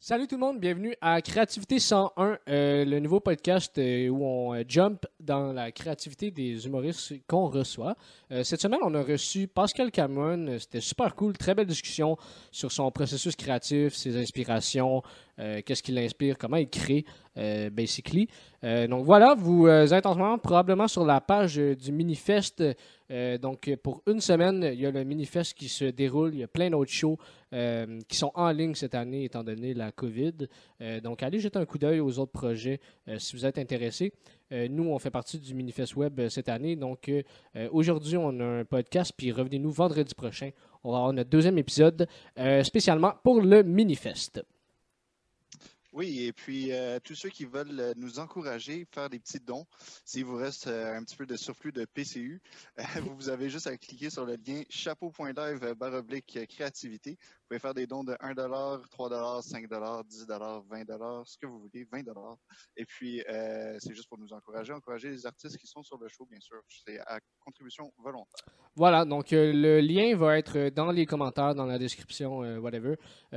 Salut tout le monde, bienvenue à Créativité 101, euh, le nouveau podcast euh, où on euh, jump dans la créativité des humoristes qu'on reçoit. Cette semaine, on a reçu Pascal Cameron. C'était super cool, très belle discussion sur son processus créatif, ses inspirations, euh, qu'est-ce qui l'inspire, comment il crée, euh, basically? Euh, donc voilà, vous euh, êtes en ce moment probablement sur la page du Minifest. Donc pour une semaine, il y a le Minifest qui se déroule. Il y a plein d'autres shows qui sont en ligne cette année étant donné la COVID. Donc allez jeter un coup d'œil aux autres projets si vous êtes intéressé. Nous, on fait partie du Minifest Web cette année. Donc aujourd'hui, on a un podcast. Puis revenez-nous vendredi prochain. On va avoir notre deuxième épisode spécialement pour le Minifest. Oui, et puis euh, tous ceux qui veulent euh, nous encourager, faire des petits dons, s'il vous reste euh, un petit peu de surplus de PCU, vous, avez juste à cliquer sur le lien chapeau.live barre oblique euh, créativité. Vous pouvez faire des dons de 1 3 5 10 20 ce que vous voulez, 20 Et puis, euh, c'est juste pour nous encourager, encourager les artistes qui sont sur le show, bien sûr. C'est à contribution volontaire. Voilà, donc euh, le lien va être dans les commentaires, dans la description, euh, whatever.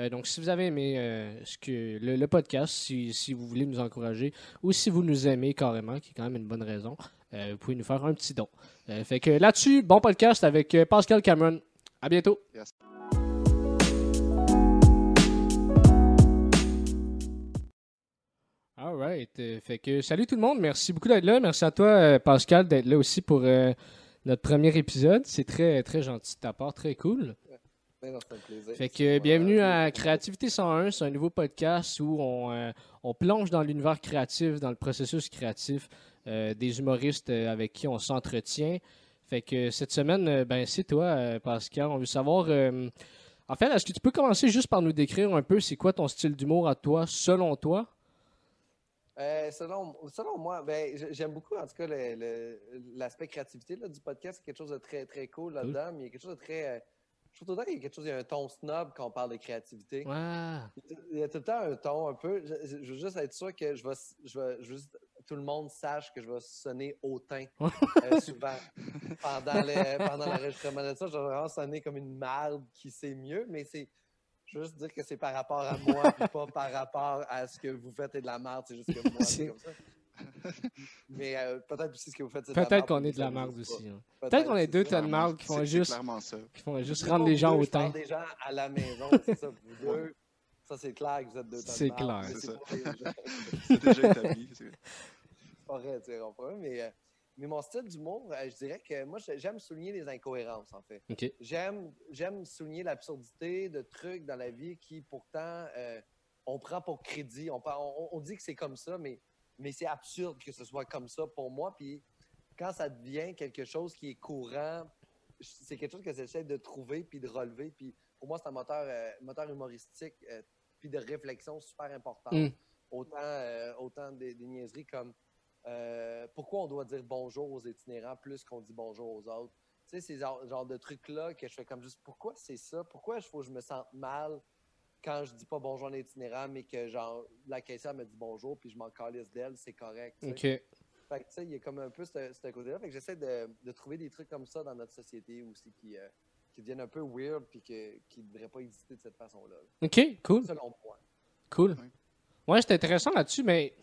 Donc si vous avez aimé ce que le, le podcast, si, si vous voulez nous encourager, ou si vous nous aimez carrément, qui est quand même une bonne raison, vous pouvez nous faire un petit don. Fait que là-dessus, bon podcast avec Pascal Cameron. À bientôt. Yes. Right. Euh, fait que salut tout le monde. Merci beaucoup d'être là. Merci à toi, euh, Pascal, d'être là aussi pour euh, notre premier épisode. C'est très, très gentil de ta part. Très cool. Ben non, c'est un plaisir. Fait que bienvenue à Créativité 101. C'est un nouveau podcast où on, euh, on plonge dans l'univers créatif, dans le processus créatif euh, des humoristes avec qui on s'entretient. Fait que cette semaine, ben c'est toi, Pascal. On veut savoir. en fait, est-ce que tu peux commencer juste par nous décrire un peu c'est quoi ton style d'humour à toi, selon toi? Euh, selon, selon moi, ben, j'aime beaucoup, en tout cas, l'aspect créativité là, du podcast. C'est quelque chose de très, très cool là-dedans. Mais il y a quelque chose de très. euh, je trouve tout le temps qu'il y a quelque chose, il y a un ton snob quand on parle de créativité. Ouais. Il y a tout le temps un ton un peu. Je, veux juste être sûr que je vais, je vais juste tout le monde sache que je vais sonner hautain euh, souvent pendant le- pendant l'enregistrement de ça. Je vais vraiment sonner comme une merde qui sait mieux, mais c'est. Je veux juste dire que c'est par rapport à moi, puis pas par rapport à ce que vous faites est de la merde. C'est juste que moi, C'est- comme ça. Mais euh, peut-être aussi ce que vous faites, c'est de la Peut-être merde, qu'on est de la merde aussi. hein. Peut-être qu'on est deux tonnes de marde qui font juste, clairement ça. qui font juste rendre les gens au je parle teint. des gens à la maison, c'est ça. Vous deux, ça c'est clair que vous êtes deux tonnes C'est clair. C'est déjà établi. c'est- pas vrai, tu comprends? Mais, euh, mais mon style d'humour, euh, je dirais que moi, j'ai- j'aime souligner les incohérences, en fait. J'aime, j'aime souligner l'absurdité de trucs dans la vie qui, pourtant, euh, on prend pour crédit. On, on, on dit que c'est comme ça, mais, mais c'est absurde que ce soit comme ça pour moi. Puis quand ça devient quelque chose qui est courant, c'est quelque chose que j'essaie de trouver puis de relever. Puis pour moi, c'est un moteur, euh, moteur humoristique euh, puis de réflexion super important. Mm. Autant, autant des, des niaiseries comme euh, pourquoi on doit dire bonjour aux itinérants plus qu'on dit bonjour aux autres? Tu sais, ces genres genre de trucs-là que je fais comme juste pourquoi c'est ça? Pourquoi il faut que je me sente mal quand je dis pas bonjour à l'itinérant, mais que genre la caissière me dit bonjour puis je m'en calisse d'elle, c'est correct. Ok. Fait que tu sais, il y a comme un peu ce, ce côté-là. Fait que j'essaie de, de trouver des trucs comme ça dans notre société aussi qui, euh, qui deviennent un peu weird puis que, qui ne devraient pas exister de cette façon-là. Ok, cool. Selon moi. Cool. Oui. Ouais, c'est intéressant là-dessus, mais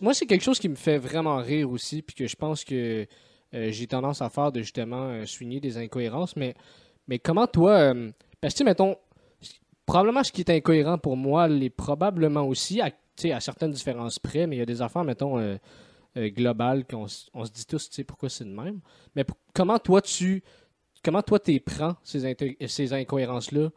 moi, c'est quelque chose qui me fait vraiment rire aussi, puis que je pense que euh, j'ai tendance à faire de justement euh, souligner des incohérences. Mais, mais comment toi, euh, parce que, mettons, probablement ce qui est incohérent pour moi l'est probablement aussi, à, à certaines différences près, mais il y a des affaires, mettons, euh, globales qu'on on se dit tous, tu sais, pourquoi c'est de même. Mais comment toi, tu. Comment toi, t'es prends ces, ces incohérences-là?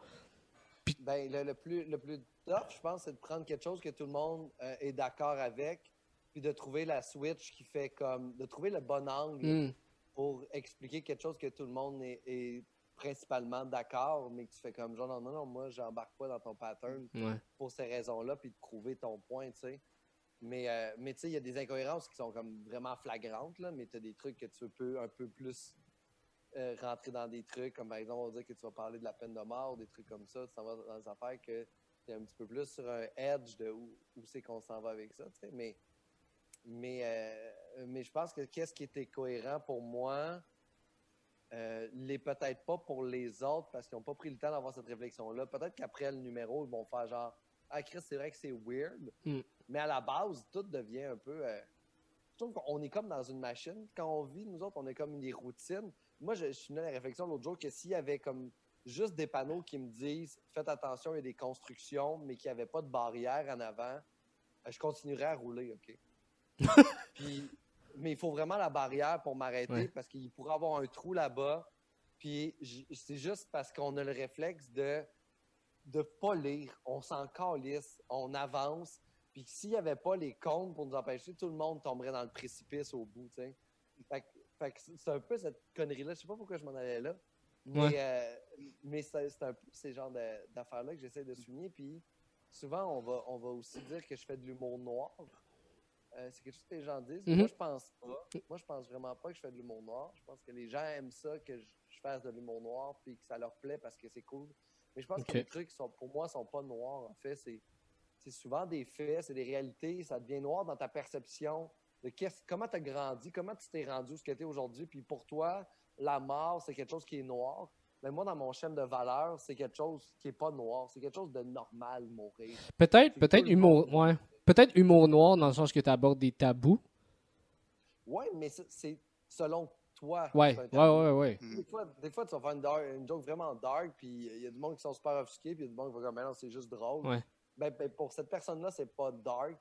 Ben, le, le plus, le plus je pense, c'est de prendre quelque chose que tout le monde euh, est d'accord avec, puis de trouver la switch qui fait comme. de trouver le bon angle Hmm. pour expliquer quelque chose que tout le monde est, est principalement d'accord, mais que tu fais comme genre, non, non, non, moi, j'embarque pas dans ton pattern Ouais. pour ces raisons-là, puis de prouver ton point, tu sais. Mais, euh, mais tu sais, il y a des incohérences qui sont comme vraiment flagrantes, là, mais tu as des trucs que tu peux un peu plus euh, rentrer dans des trucs, comme par exemple, on va dire que tu vas parler de la peine de mort, des trucs comme ça, tu s'en vas dans des affaires que es un petit peu plus sur un edge de où, où c'est qu'on s'en va avec ça, tu sais. Mais, mais, euh, mais je pense que qu'est-ce qui était cohérent pour moi, euh, l'est peut-être pas pour les autres parce qu'ils n'ont pas pris le temps d'avoir cette réflexion-là. Peut-être qu'après le numéro, ils vont faire genre ah, Chris, c'est vrai que c'est weird. Mm. Mais à la base, tout devient un peu. euh, je trouve qu'on est comme dans une machine. Quand on vit, nous autres, on est comme des routines. Moi, je, je suis venu à la réflexion l'autre jour que s'il y avait comme juste des panneaux qui me disent faites attention, il y a des constructions, mais qu'il n'y avait pas de barrière en avant, euh, je continuerais à rouler, OK? Puis, mais il faut vraiment la barrière pour m'arrêter Ouais. parce qu'il pourrait avoir un trou là-bas. Puis c'est juste parce qu'on a le réflexe de de pas lire. On s'en calisse, on avance. Puis s'il n'y avait pas les comptes pour nous empêcher, tout le monde tomberait dans le précipice au bout, tu sais. Fait, que- fait c'est un peu cette connerie-là. Je sais pas pourquoi je m'en allais là. Mais, Ouais. euh, mais c'est un peu ces genres d'affaires-là que j'essaie de souligner. Puis souvent, on va, on va aussi dire que je fais de l'humour noir. Euh, c'est quelque chose que les gens disent. Mhm. Moi, je pense pas. Moi, je pense vraiment pas que je fais de l'humour noir. Je pense que les gens aiment ça, que je, je fasse de l'humour noir, puis que ça leur plaît parce que c'est cool. Mais je pense que les trucs, sont, pour moi, sont pas noirs. En fait, c'est souvent des faits, c'est des réalités. Ça devient noir dans ta perception de comment tu as grandi, comment tu t'es rendu où ce que tu es aujourd'hui. Puis pour toi, la mort, c'est quelque chose qui est noir. Mais moi, dans mon chaîne de valeurs, c'est quelque chose qui est pas noir. C'est quelque chose de normal, mourir. Peut-être, peut-être humour, monde. ouais. Peut-être humour noir dans le sens que tu abordes des tabous. Oui, mais c'est- selon toi. Ouais, ouais. Mhm. Des fois, des fois, tu vas faire une, dark- une joke vraiment dark, puis il y a du monde qui sont super offusqués, puis il y a du monde qui va comme, mais non, c'est juste drôle. Ouais. Ben, ben, pour cette personne-là, c'est pas dark.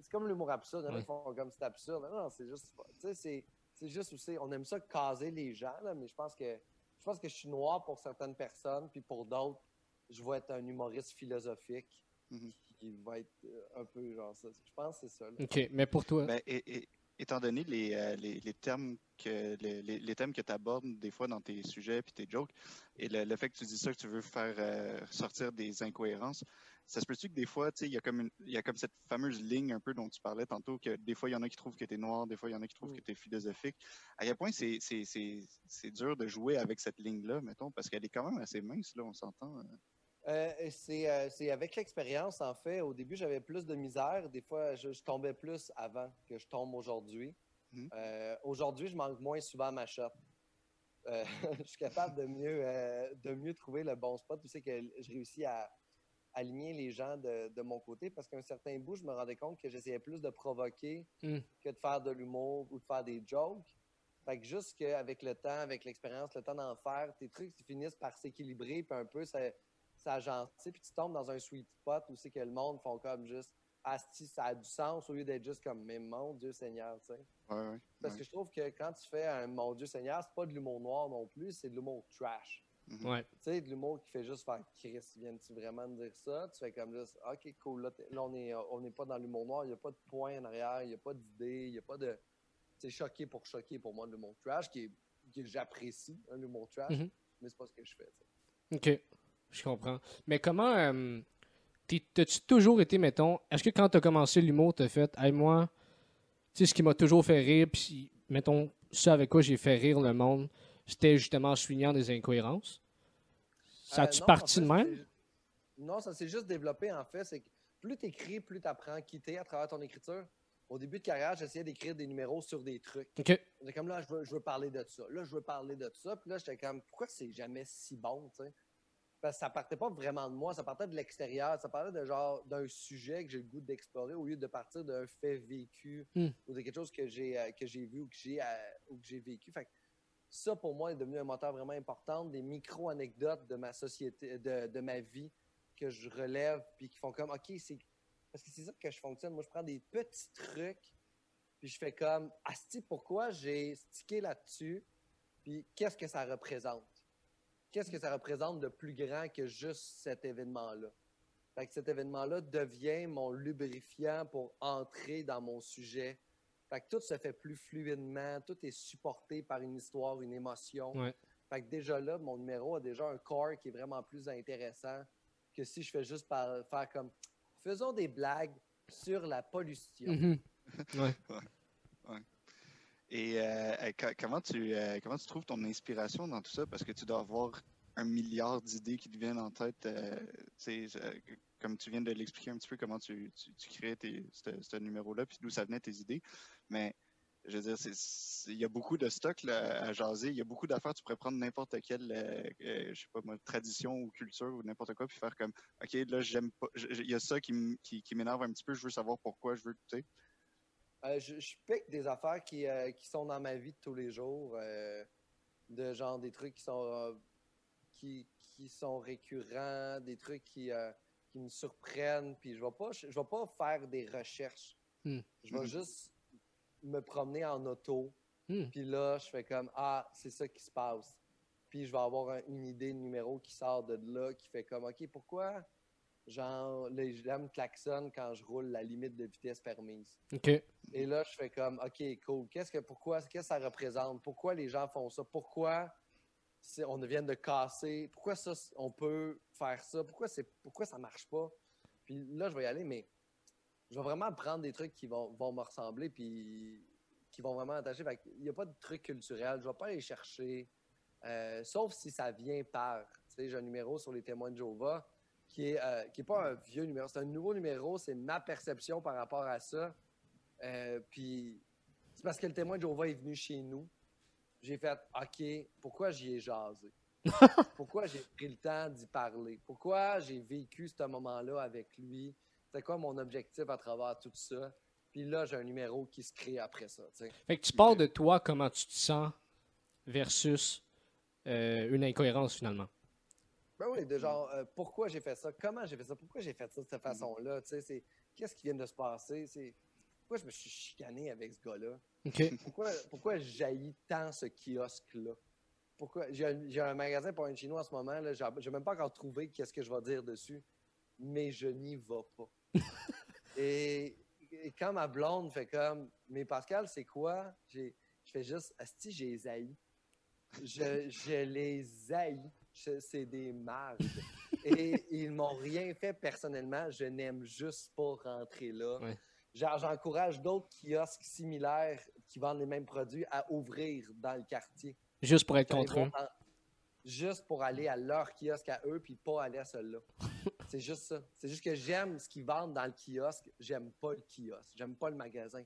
C'est comme l'humour absurde. Il y en a Ouais. qui font comme c'est absurde. Non, non, c'est juste. Tu sais, c'est- c'est juste aussi. On aime ça caser les gens, là, mais je pense que je pense que je suis noir pour certaines personnes, puis pour d'autres, je vais être un humoriste philosophique Mhm. qui va être euh, un peu genre ça. Je pense que c'est ça. là. OK, mais pour toi? Ben, et- et- étant donné les, euh, les, les termes que les, les- les thèmes que tu abordes des fois dans tes sujets puis tes jokes, et le, le fait que tu dis ça, que tu veux faire euh, sortir des incohérences, ça se peut-tu que des fois, tu sais, il y, a comme une- y a comme cette fameuse ligne un peu dont tu parlais tantôt, que des fois, il y en a qui trouvent que tu es noir, des fois, il y en a qui trouvent Mm. que tu es philosophique. À quel point c'est- c'est c'est- c'est dur de jouer avec cette ligne-là, mettons, parce qu'elle est quand même assez mince, là, on s'entend. euh. Euh, c'est euh, c'est avec l'expérience, en fait. Au début, j'avais plus de misère. Des fois, je, je tombais plus avant que je tombe aujourd'hui. Mhm. Euh, aujourd'hui, je manque moins souvent ma shot. Euh, je suis capable de mieux, de mieux trouver le bon spot. Tu sais que je réussis à aligner les gens de, de mon côté parce qu'à un certain bout, je me rendais compte que j'essayais plus de provoquer Mm. que de faire de l'humour ou de faire des jokes. Fait que juste qu'avec le temps, avec l'expérience, le temps d'en faire, tes trucs ils finissent par s'équilibrer, puis un peu ça, ça agentit, puis tu tombes dans un sweet spot où c'est que le monde font comme juste Asti, ça a du sens au lieu d'être juste comme Mais mon Dieu Seigneur, tu sais. Ouais, ouais, Parce ouais. que je trouve que quand tu fais un Mon Dieu Seigneur, c'est pas de l'humour noir non plus, c'est de l'humour trash. Mhm. Ouais. Tu sais, de l'humour qui fait juste faire Chris, viens-tu vraiment me dire ça? Tu fais comme juste OK, cool, là, là, on n'est on n'est pas dans l'humour noir, il n'y a pas de point en arrière, il n'y a pas d'idée, il n'y a pas de. C'est choqué pour choquer pour moi de l'humour trash, qui est, que j'apprécie, hein, l'humour trash, Mhm. mais c'est pas ce que je fais. OK. Je comprends. Mais comment. euh, t'es- T'as-tu toujours été, mettons. Est-ce que quand t'as commencé l'humour, t'as fait. Hey, moi, tu sais, ce qui m'a toujours fait rire, puis, mettons, ça avec quoi j'ai fait rire le monde, c'était justement en soulignant des incohérences? Ça Euh, a-tu non, parti de même? Non, ça s'est juste développé en fait. C'est que plus tu écris, plus tu apprends à quitter à travers ton écriture. Au début de carrière, j'essayais d'écrire des numéros sur des trucs. OK. J'étais comme là, je veux, je veux parler de ça. Là, je veux parler de ça. Puis là, j'étais comme, pourquoi c'est jamais si bon, tu sais? Parce que ça partait pas vraiment de moi, ça partait de l'extérieur. Ça parlait de genre d'un sujet que j'ai le goût d'explorer au lieu de partir d'un fait vécu Hmm. ou de quelque chose que j'ai euh, que j'ai vu ou que j'ai euh, ou que j'ai vécu. Fait que ça, pour moi, est devenu un moteur vraiment important. Des micro-anecdotes de ma société, de, de ma vie que je relève puis qui font comme, OK, c'est. Parce que c'est ça que je fonctionne. Moi, je prends des petits trucs puis je fais comme, Asti, pourquoi j'ai stické là-dessus? Puis qu'est-ce que ça représente? Qu'est-ce que ça représente de plus grand que juste cet événement-là? Fait que cet événement-là devient mon lubrifiant pour entrer dans mon sujet. Fait que tout se fait plus fluidement, tout est supporté par une histoire, une émotion. Ouais. Fait que déjà là, mon numéro a déjà un corps qui est vraiment plus intéressant que si je fais juste par- faire comme faisons des blagues sur la pollution. Mhm. Ouais. Et euh, co- comment, tu, euh, comment tu trouves ton inspiration dans tout ça? Parce que tu dois avoir un milliard d'idées qui te viennent en tête. euh, euh, comme tu viens de l'expliquer un petit peu, comment tu, tu, tes- ce numéro-là, puis d'où ça venait tes idées. Mais je veux dire, il y a beaucoup de stocks là, à jaser. Il y a beaucoup d'affaires. Tu pourrais prendre n'importe quelle, euh, euh, je sais pas tradition ou culture ou n'importe quoi, puis faire comme, OK, là, j'aime pas. Il y a ça qui, m'énerve un petit peu. Je veux savoir pourquoi. Je veux, tu sais. Euh, je, je pique des affaires qui, euh, qui sont dans ma vie de tous les jours, de genre des trucs qui sont qui, qui sont récurrents, des trucs qui, qui me surprennent, puis je vais pas je, vais pas faire des recherches. Hmm. Je vais juste me promener en auto, Hmm. puis là je fais comme ah, c'est ça qui se passe. Puis je vais avoir un- une idée de numéro qui sort de là qui fait comme OK, pourquoi genre les gens me klaxonnent quand je roule la limite de vitesse permise? OK. Et là, je fais comme, OK, cool. Qu'est-ce que, pourquoi, qu'est-ce que ça représente? Pourquoi les gens font ça? Pourquoi on vient de casser? Pourquoi ça, on peut faire ça? Pourquoi, pourquoi ça marche pas? Puis là, je vais y aller, mais je vais vraiment prendre des trucs qui vont, vont me ressembler puis qui vont vraiment attacher. Il n'y a pas de truc culturel. Je ne vais pas aller chercher, euh, sauf si ça vient par. J'ai un numéro sur les témoins de Jéhovah qui est, euh, qui pas un vieux numéro. C'est un nouveau numéro. C'est ma perception par rapport à ça. Euh, puis c'est parce que le témoin de Jéhovah est venu chez nous. J'ai fait OK, pourquoi j'y ai jasé? pourquoi j'ai pris le temps d'y parler? Pourquoi j'ai vécu ce moment-là avec lui? C'était quoi mon objectif à travers tout ça? Puis là, j'ai un numéro qui se crée après ça. tu sais. Fait que tu pars de toi, comment tu te sens, versus euh, une incohérence finalement. Ben oui, de genre, euh, pourquoi j'ai fait ça? Comment j'ai fait ça? Pourquoi j'ai fait ça de cette façon-là? Tu sais, c'est qu'est-ce qui vient de se passer? C'est pourquoi je me suis chicané avec ce gars-là? Pourquoi, pourquoi jaillit tant ce kiosque-là? Pourquoi j'ai un, magasin pour un chinois en ce moment, là, j'ai même pas encore trouvé qu'est-ce que je vais dire dessus, mais je n'y vais pas. et, et quand ma blonde fait comme, mais Pascal, c'est quoi? J'ai- Je fais juste, Asti, j'ai les haïs. Je, je les haïs. C'est des marges. Et ils m'ont rien fait personnellement. Je n'aime juste pas rentrer là. Ouais. J'encourage d'autres kiosques similaires qui vendent les mêmes produits à ouvrir dans le quartier. Juste pour être dans- Juste pour aller à leur kiosque à eux, puis pas aller à celui-là. C'est juste ça. C'est juste que j'aime ce qu'ils vendent dans le kiosque. J'aime pas le kiosque. J'aime pas le magasin.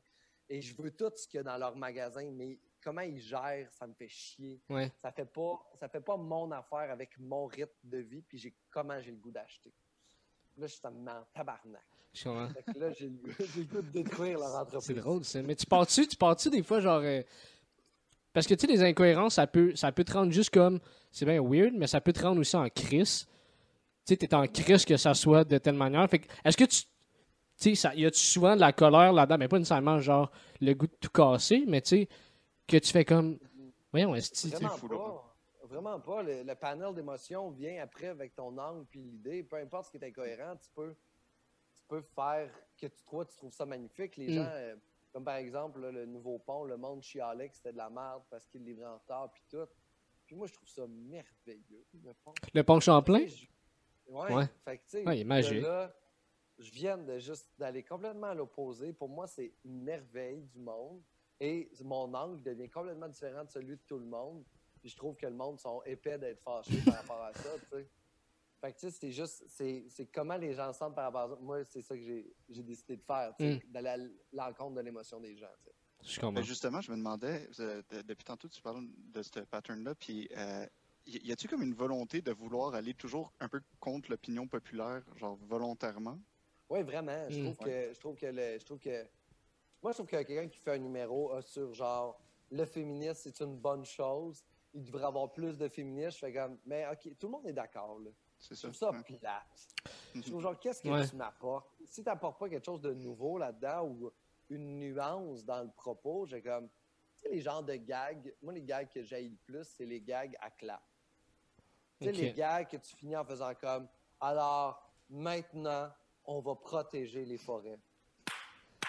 Et je veux tout ce qu'il y a dans leur magasin, mais comment ils gèrent, ça me fait chier. Ouais. Ça fait pas, ça fait pas mon affaire avec mon rythme de vie, puis j'ai comment j'ai le goût d'acheter. Là, je suis en tabarnak. Là, j'ai le, goût de détruire leur entreprise. C'est drôle, ça. Mais tu pars-tu, tu pars-tu des fois, genre. euh, Parce que, tu sais, les incohérences, ça peut, ça peut te rendre juste comme. C'est bien weird, mais ça peut te rendre aussi en crise. Tu sais, t'es en crise que ça soit de telle manière. Fait que, est-ce que tu. Tu sais, y a-tu souvent de la colère là-dedans? Mais pas nécessairement, genre, le goût de tout casser, mais tu sais, que tu fais comme. Voyons, est-ce que. Vraiment pas. Vraiment pas. Le, le panel d'émotions vient après avec ton angle puis l'idée. Peu importe ce qui est incohérent, tu peux, peux faire que tu, toi, tu trouves ça magnifique. Les Mm. gens, euh, comme par exemple là, le nouveau pont, le monde chialait que c'était de la merde parce qu'il livrait en retard puis tout. Puis moi, je trouve ça merveilleux, le pont. Le pont Champlain? Je- Ouais. Ouais. Fait que, Ouais, il est magique. là, je viens de juste d'aller complètement à l'opposé. Pour moi, c'est une merveille du monde. Et mon angle devient complètement différent de celui de tout le monde. Puis je trouve que le monde sont épais d'être fâchés par rapport à ça, tu sais. Fait que, tu sais, c'est juste, c'est c'est comment les gens se sentent par rapport à ça. Moi, c'est ça que j'ai j'ai décidé de faire, tu sais, Mm. d'aller à l'encontre de l'émotion des gens. Je comprends. Ben, justement, je me demandais, euh, de- depuis tantôt, tu parles de ce pattern-là, puis euh, y a-tu comme une volonté de vouloir aller toujours un peu contre l'opinion populaire, genre volontairement? Oui, vraiment. Je Mm. trouve que je trouve que le- je trouve que moi je trouve que quelqu'un qui fait un numéro euh, sur genre le féminisme c'est une bonne chose, il devrait avoir plus de féministes. Je fais comme mais OK, tout le monde est d'accord là. C'est Je ça? trouve ça Ouais. plate. Je trouve genre qu'est-ce que Ouais. tu m'apportes? Si tu n'apportes pas quelque chose de nouveau là-dedans ou une nuance dans le propos, j'ai comme tu sais les genres de gags, moi les gags que j'ai le plus, c'est les gags à clap. Tu sais, les gags que tu finis en faisant comme alors maintenant on va protéger les forêts.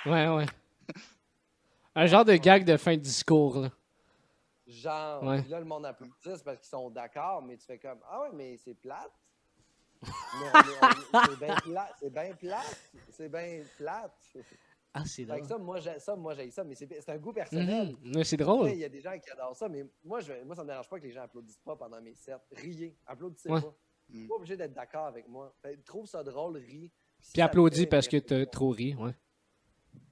Ouais, ouais. Un genre de gag de fin de discours, là. Genre, Ouais. là, le monde applaudit parce qu'ils sont d'accord, mais tu fais comme Ah ouais, mais c'est plate. C'est bien plate. C'est bien plate. C'est bien plate. Ah, c'est que ça, moi, j'ai ça, moi, j'ai ça, mais c'est un goût personnel. Mhm. Ouais, c'est Tu drôle. Il y a des gens qui adorent ça, mais moi, je, moi ça me dérange pas que les gens applaudissent pas pendant mes sets. Riez, applaudissez Ouais. pas. Mm. n'êtes pas obligé d'être d'accord avec moi. Fait, trouve ça drôle, ris. Si Puis applaudis parce que con. trop ri, ouais.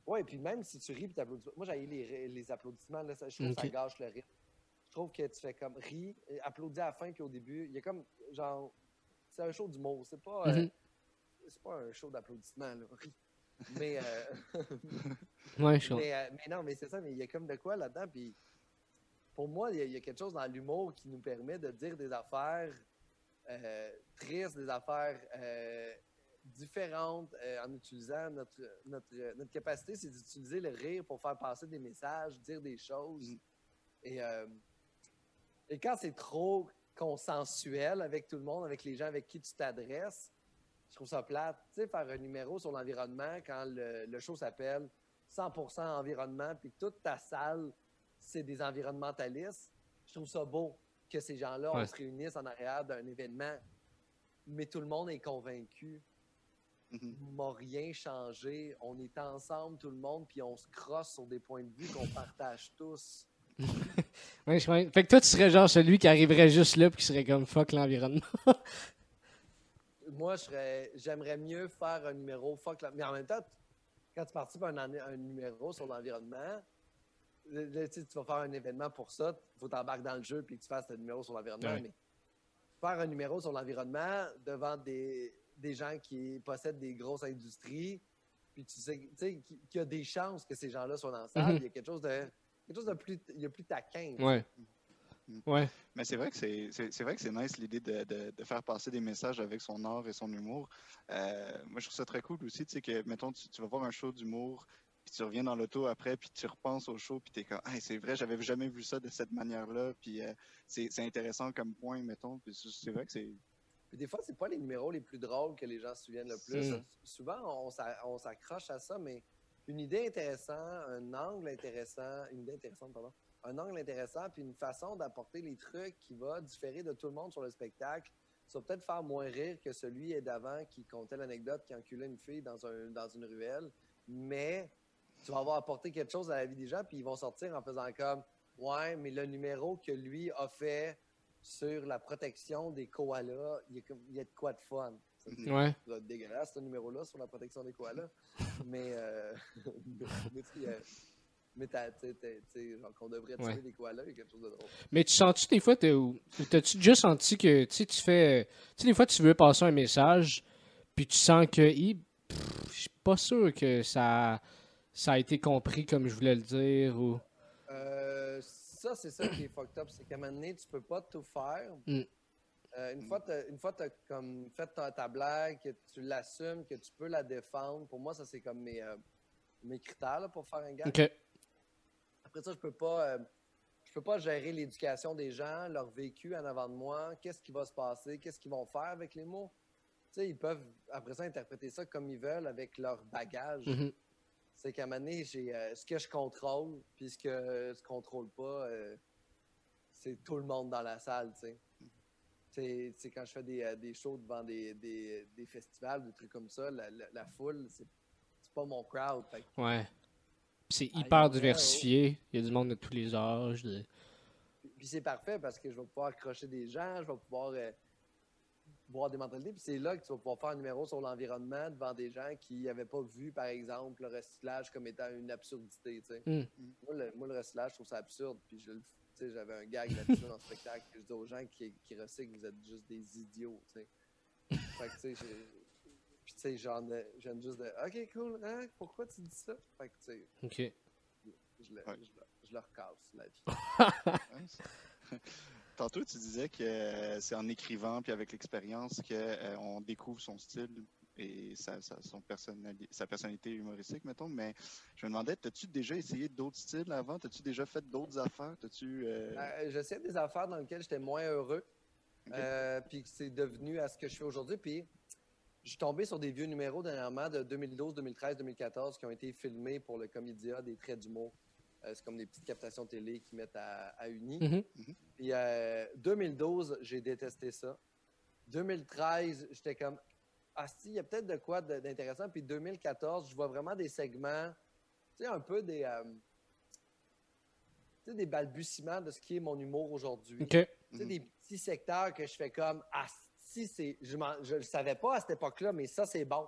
Ouais, puis même si tu ris puis t'applaudis. Moi, j'ai les, les applaudissements, là, ça, je trouve que ça gâche le rythme. Je trouve que tu fais comme ris, et applaudis à la fin puis au début. Il y a comme, genre, c'est un show d'humour. C'est pas, euh, Mhm. c'est pas un show d'applaudissements, là. Mais, euh, Ouais, mais, euh, mais non, mais c'est ça, mais il y a comme de quoi là-dedans. Puis pour moi, il y, a- il y a quelque chose dans l'humour qui nous permet de dire des affaires euh, tristes, des affaires euh, différentes euh, en utilisant notre, notre, notre capacité, c'est d'utiliser le rire pour faire passer des messages, dire des choses. Mhm. Et, euh, et quand c'est trop consensuel avec tout le monde, avec les gens avec qui tu t'adresses, je trouve ça plate. Tu sais, faire un numéro sur l'environnement quand le, le show s'appelle 100% environnement, puis toute ta salle, c'est des environnementalistes, je trouve ça beau que ces gens-là, Ouais. on se réunisse en arrière d'un événement, mais tout le monde est convaincu. Mhm. m'a rien changé. On est ensemble, tout le monde, puis on se crosse sur des points de vue qu'on partage tous. Ouais, je comprends. Fait que toi, tu serais genre celui qui arriverait juste là puis qui serait comme fuck l'environnement. Moi, j'aimerais mieux faire un numéro fuck la- Mais en même temps, quand tu participes à un, an- un numéro sur l'environnement, le- le- tu vas faire un événement pour ça, il faut t'embarquer dans le jeu puis que tu fasses un numéro sur l'environnement. Ouais. Mais faire un numéro sur l'environnement devant des, des gens qui possèdent des grosses industries, puis tu sais, tu sais qu'il qu'il y a des chances que ces gens-là soient dans la salle, Mhm. il y a quelque chose de, quelque chose de plus, il y a plus taquin. Ouais. Ouais. Mais c'est vrai que c'est c'est- c'est vrai que c'est nice l'idée de, de- de faire passer des messages avec son art et son humour. Euh, moi, je trouve ça très cool aussi, tu sais, que, mettons, tu, tu vas voir un show d'humour, puis tu reviens dans l'auto après, puis tu repenses au show, puis t'es comme, hey, c'est vrai, j'avais jamais vu ça de cette manière-là, puis euh, c'est c'est intéressant comme point, mettons, puis c'est- c'est vrai que c'est... Puis des fois, c'est pas les numéros les plus drôles que les gens se souviennent le plus. Mm. Souvent, on s'a- on s'accroche à ça, mais une idée intéressante, un angle intéressant, une idée intéressante, pardon, un angle intéressant, puis une façon d'apporter les trucs qui va différer de tout le monde sur le spectacle. Ça va peut-être faire moins rire que celui d'avant qui contait l'anecdote qui enculait une fille dans, dans une ruelle, mais tu vas avoir apporté quelque chose à la vie des gens, puis ils vont sortir en faisant comme Ouais, mais le numéro que lui a fait sur la protection des koalas, il y a de quoi de fun. Ça, c'est- Ouais. ça doit être dégueulasse, ce numéro-là, sur la protection des koalas. mais, euh, mais, mais tu euh, tu tu genre qu'on devrait tuer Ouais. des koalas, a quelque chose de drôle. Mais tu sens-tu des fois, ou t'as-tu déjà senti que, tu tu fais. Tu sais, des fois, tu veux passer un message, puis tu sens que, je suis pas sûr que ça, ça a été compris comme je voulais le dire, ou. Euh, ça, c'est ça qui est fucked up, c'est qu'à un moment donné, tu peux pas tout faire. Mm. Euh, une fois que une fois tu as comme fait ta, ta blague, que tu l'assumes, que tu peux la défendre, pour moi, ça, c'est comme mes, euh, mes critères là, pour faire un. Ok. Après ça, je peux pas, euh, je peux pas gérer l'éducation des gens, leur vécu en avant de moi, qu'est-ce qui va se passer, qu'est-ce qu'ils vont faire avec les mots. Tu sais, ils peuvent après ça interpréter ça comme ils veulent avec leur bagage. Mhm. C'est qu'à un moment donné, j'ai ce que je contrôle, puis ce que je contrôle pas, c'est tout le monde dans la salle, tu sais. Sais, quand je fais des, euh, des shows devant des, des, des festivals, des trucs comme ça, la, la- la foule, c'est c'est pas mon crowd. Fait Ouais. C'est hyper diversifié. Il y a du monde de tous les âges. de- Puis c'est parfait parce que je vais pouvoir accrocher des gens, je vais pouvoir euh, voir des mentalités. Puis c'est là que tu vas pouvoir faire un numéro sur l'environnement devant des gens qui n'avaient pas vu, par exemple, le recyclage comme étant une absurdité. tu sais. Mm. Moi, le, moi, le recyclage, je trouve ça absurde. Puis je, le- sais, j'avais un gag là-dessus dans le spectacle. Je dis aux gens qui, qui recyclent, vous êtes juste des idiots. tu sais. Fait que, tu sais, puis, tu sais, j'en ai- j'aime juste de OK, cool, hein, pourquoi tu dis ça? Fait que, tu sais, Ok. je, le, Ouais. je, le- je leur casse la vie. Tantôt, tu disais que euh, c'est en écrivant puis avec l'expérience qu'on découvre son style et sa, sa- son personnali- sa personnalité humoristique, mettons. Mais je me demandais, as-tu déjà essayé d'autres styles avant? As-tu déjà fait d'autres affaires? T'as-tu, euh, Euh, J'essaie des affaires dans lesquelles j'étais moins heureux. Euh, puis que c'est devenu à ce que je fais aujourd'hui. Puis je suis tombé sur des vieux numéros dernièrement de 2012, 2013, 2014 qui ont été filmés pour le Comédia des traits d'humour. Euh, c'est comme des petites captations télé qui mettent à, à Uni. Puis euh, 2012, j'ai détesté ça. 2013, j'étais comme ah si, il y a peut-être de quoi d'intéressant. Puis 2014, je vois vraiment des segments, tu sais un peu des euh, tu sais, des balbutiements de ce qui est mon humour aujourd'hui. Ok. Tu sais, Mhm. des petits secteurs que je fais comme Ah, si, c'est. Je, je le savais pas à cette époque-là, mais ça, c'est bon.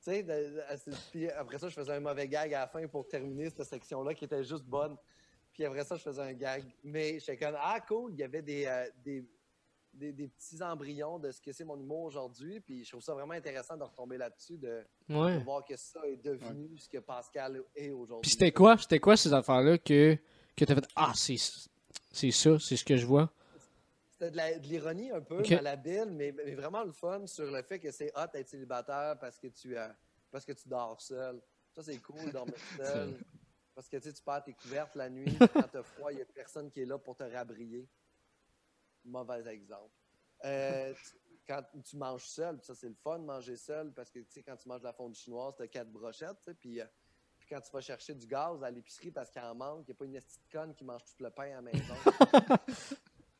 Tu sais, de- de- à- puis après ça, je faisais un mauvais gag à la fin pour terminer cette section-là qui était juste bonne. Puis après ça, je faisais un gag. Mais j'étais comme, ah, cool, il y avait des, euh, des, des, des petits embryons de ce que c'est mon humour aujourd'hui. Puis je trouve ça vraiment intéressant de retomber là-dessus, de, voir que ça est devenu ce que Pascal est aujourd'hui. Puis c'était quoi? C'était quoi ces affaires-là que, que t'as fait Ah, c'est c'est ça, c'est ce que je vois? C'était de la- de l'ironie un peu, Ok. malhabile, mais, mais vraiment le fun sur le fait que c'est hot d'être célibataire parce que tu, euh, parce que tu dors seul. Ça, c'est cool, de dormir seul. Parce que tu sais, tu perds tes couvertes la nuit, quand t'as froid, il n'y a personne qui est là pour te rabrier. Mauvais exemple. Euh, quand tu manges seul, ça, c'est le fun de manger seul parce que tu sais, quand tu manges de la fondue chinoise, tu as quatre brochettes, puis. euh, puis quand tu vas chercher du gaz à l'épicerie parce qu'il en manque, il n'y a pas une petite conne qui mange tout le pain à la maison.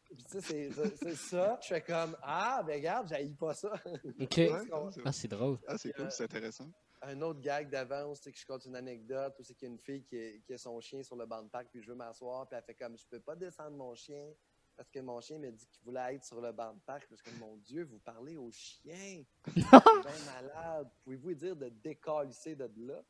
Puis, tu sais, c'est- ça. Je fais comme Ah, ben regarde, j'haïs pas ça. Ok. Ouais, Ah, c'est drôle. ah, c'est cool, c'est intéressant. Un autre gag d'avance, c'est que je compte une anecdote où c'est qu'il y a une fille qui, est- qui a son chien sur le banc de parc, puis je veux m'asseoir, puis elle fait comme Je peux pas descendre mon chien parce que mon chien m'a dit qu'il voulait être sur le banc de parc. Parce que mon Dieu, vous parlez au chien. C'est bien malade. Pouvez-vous dire de décalisser de là?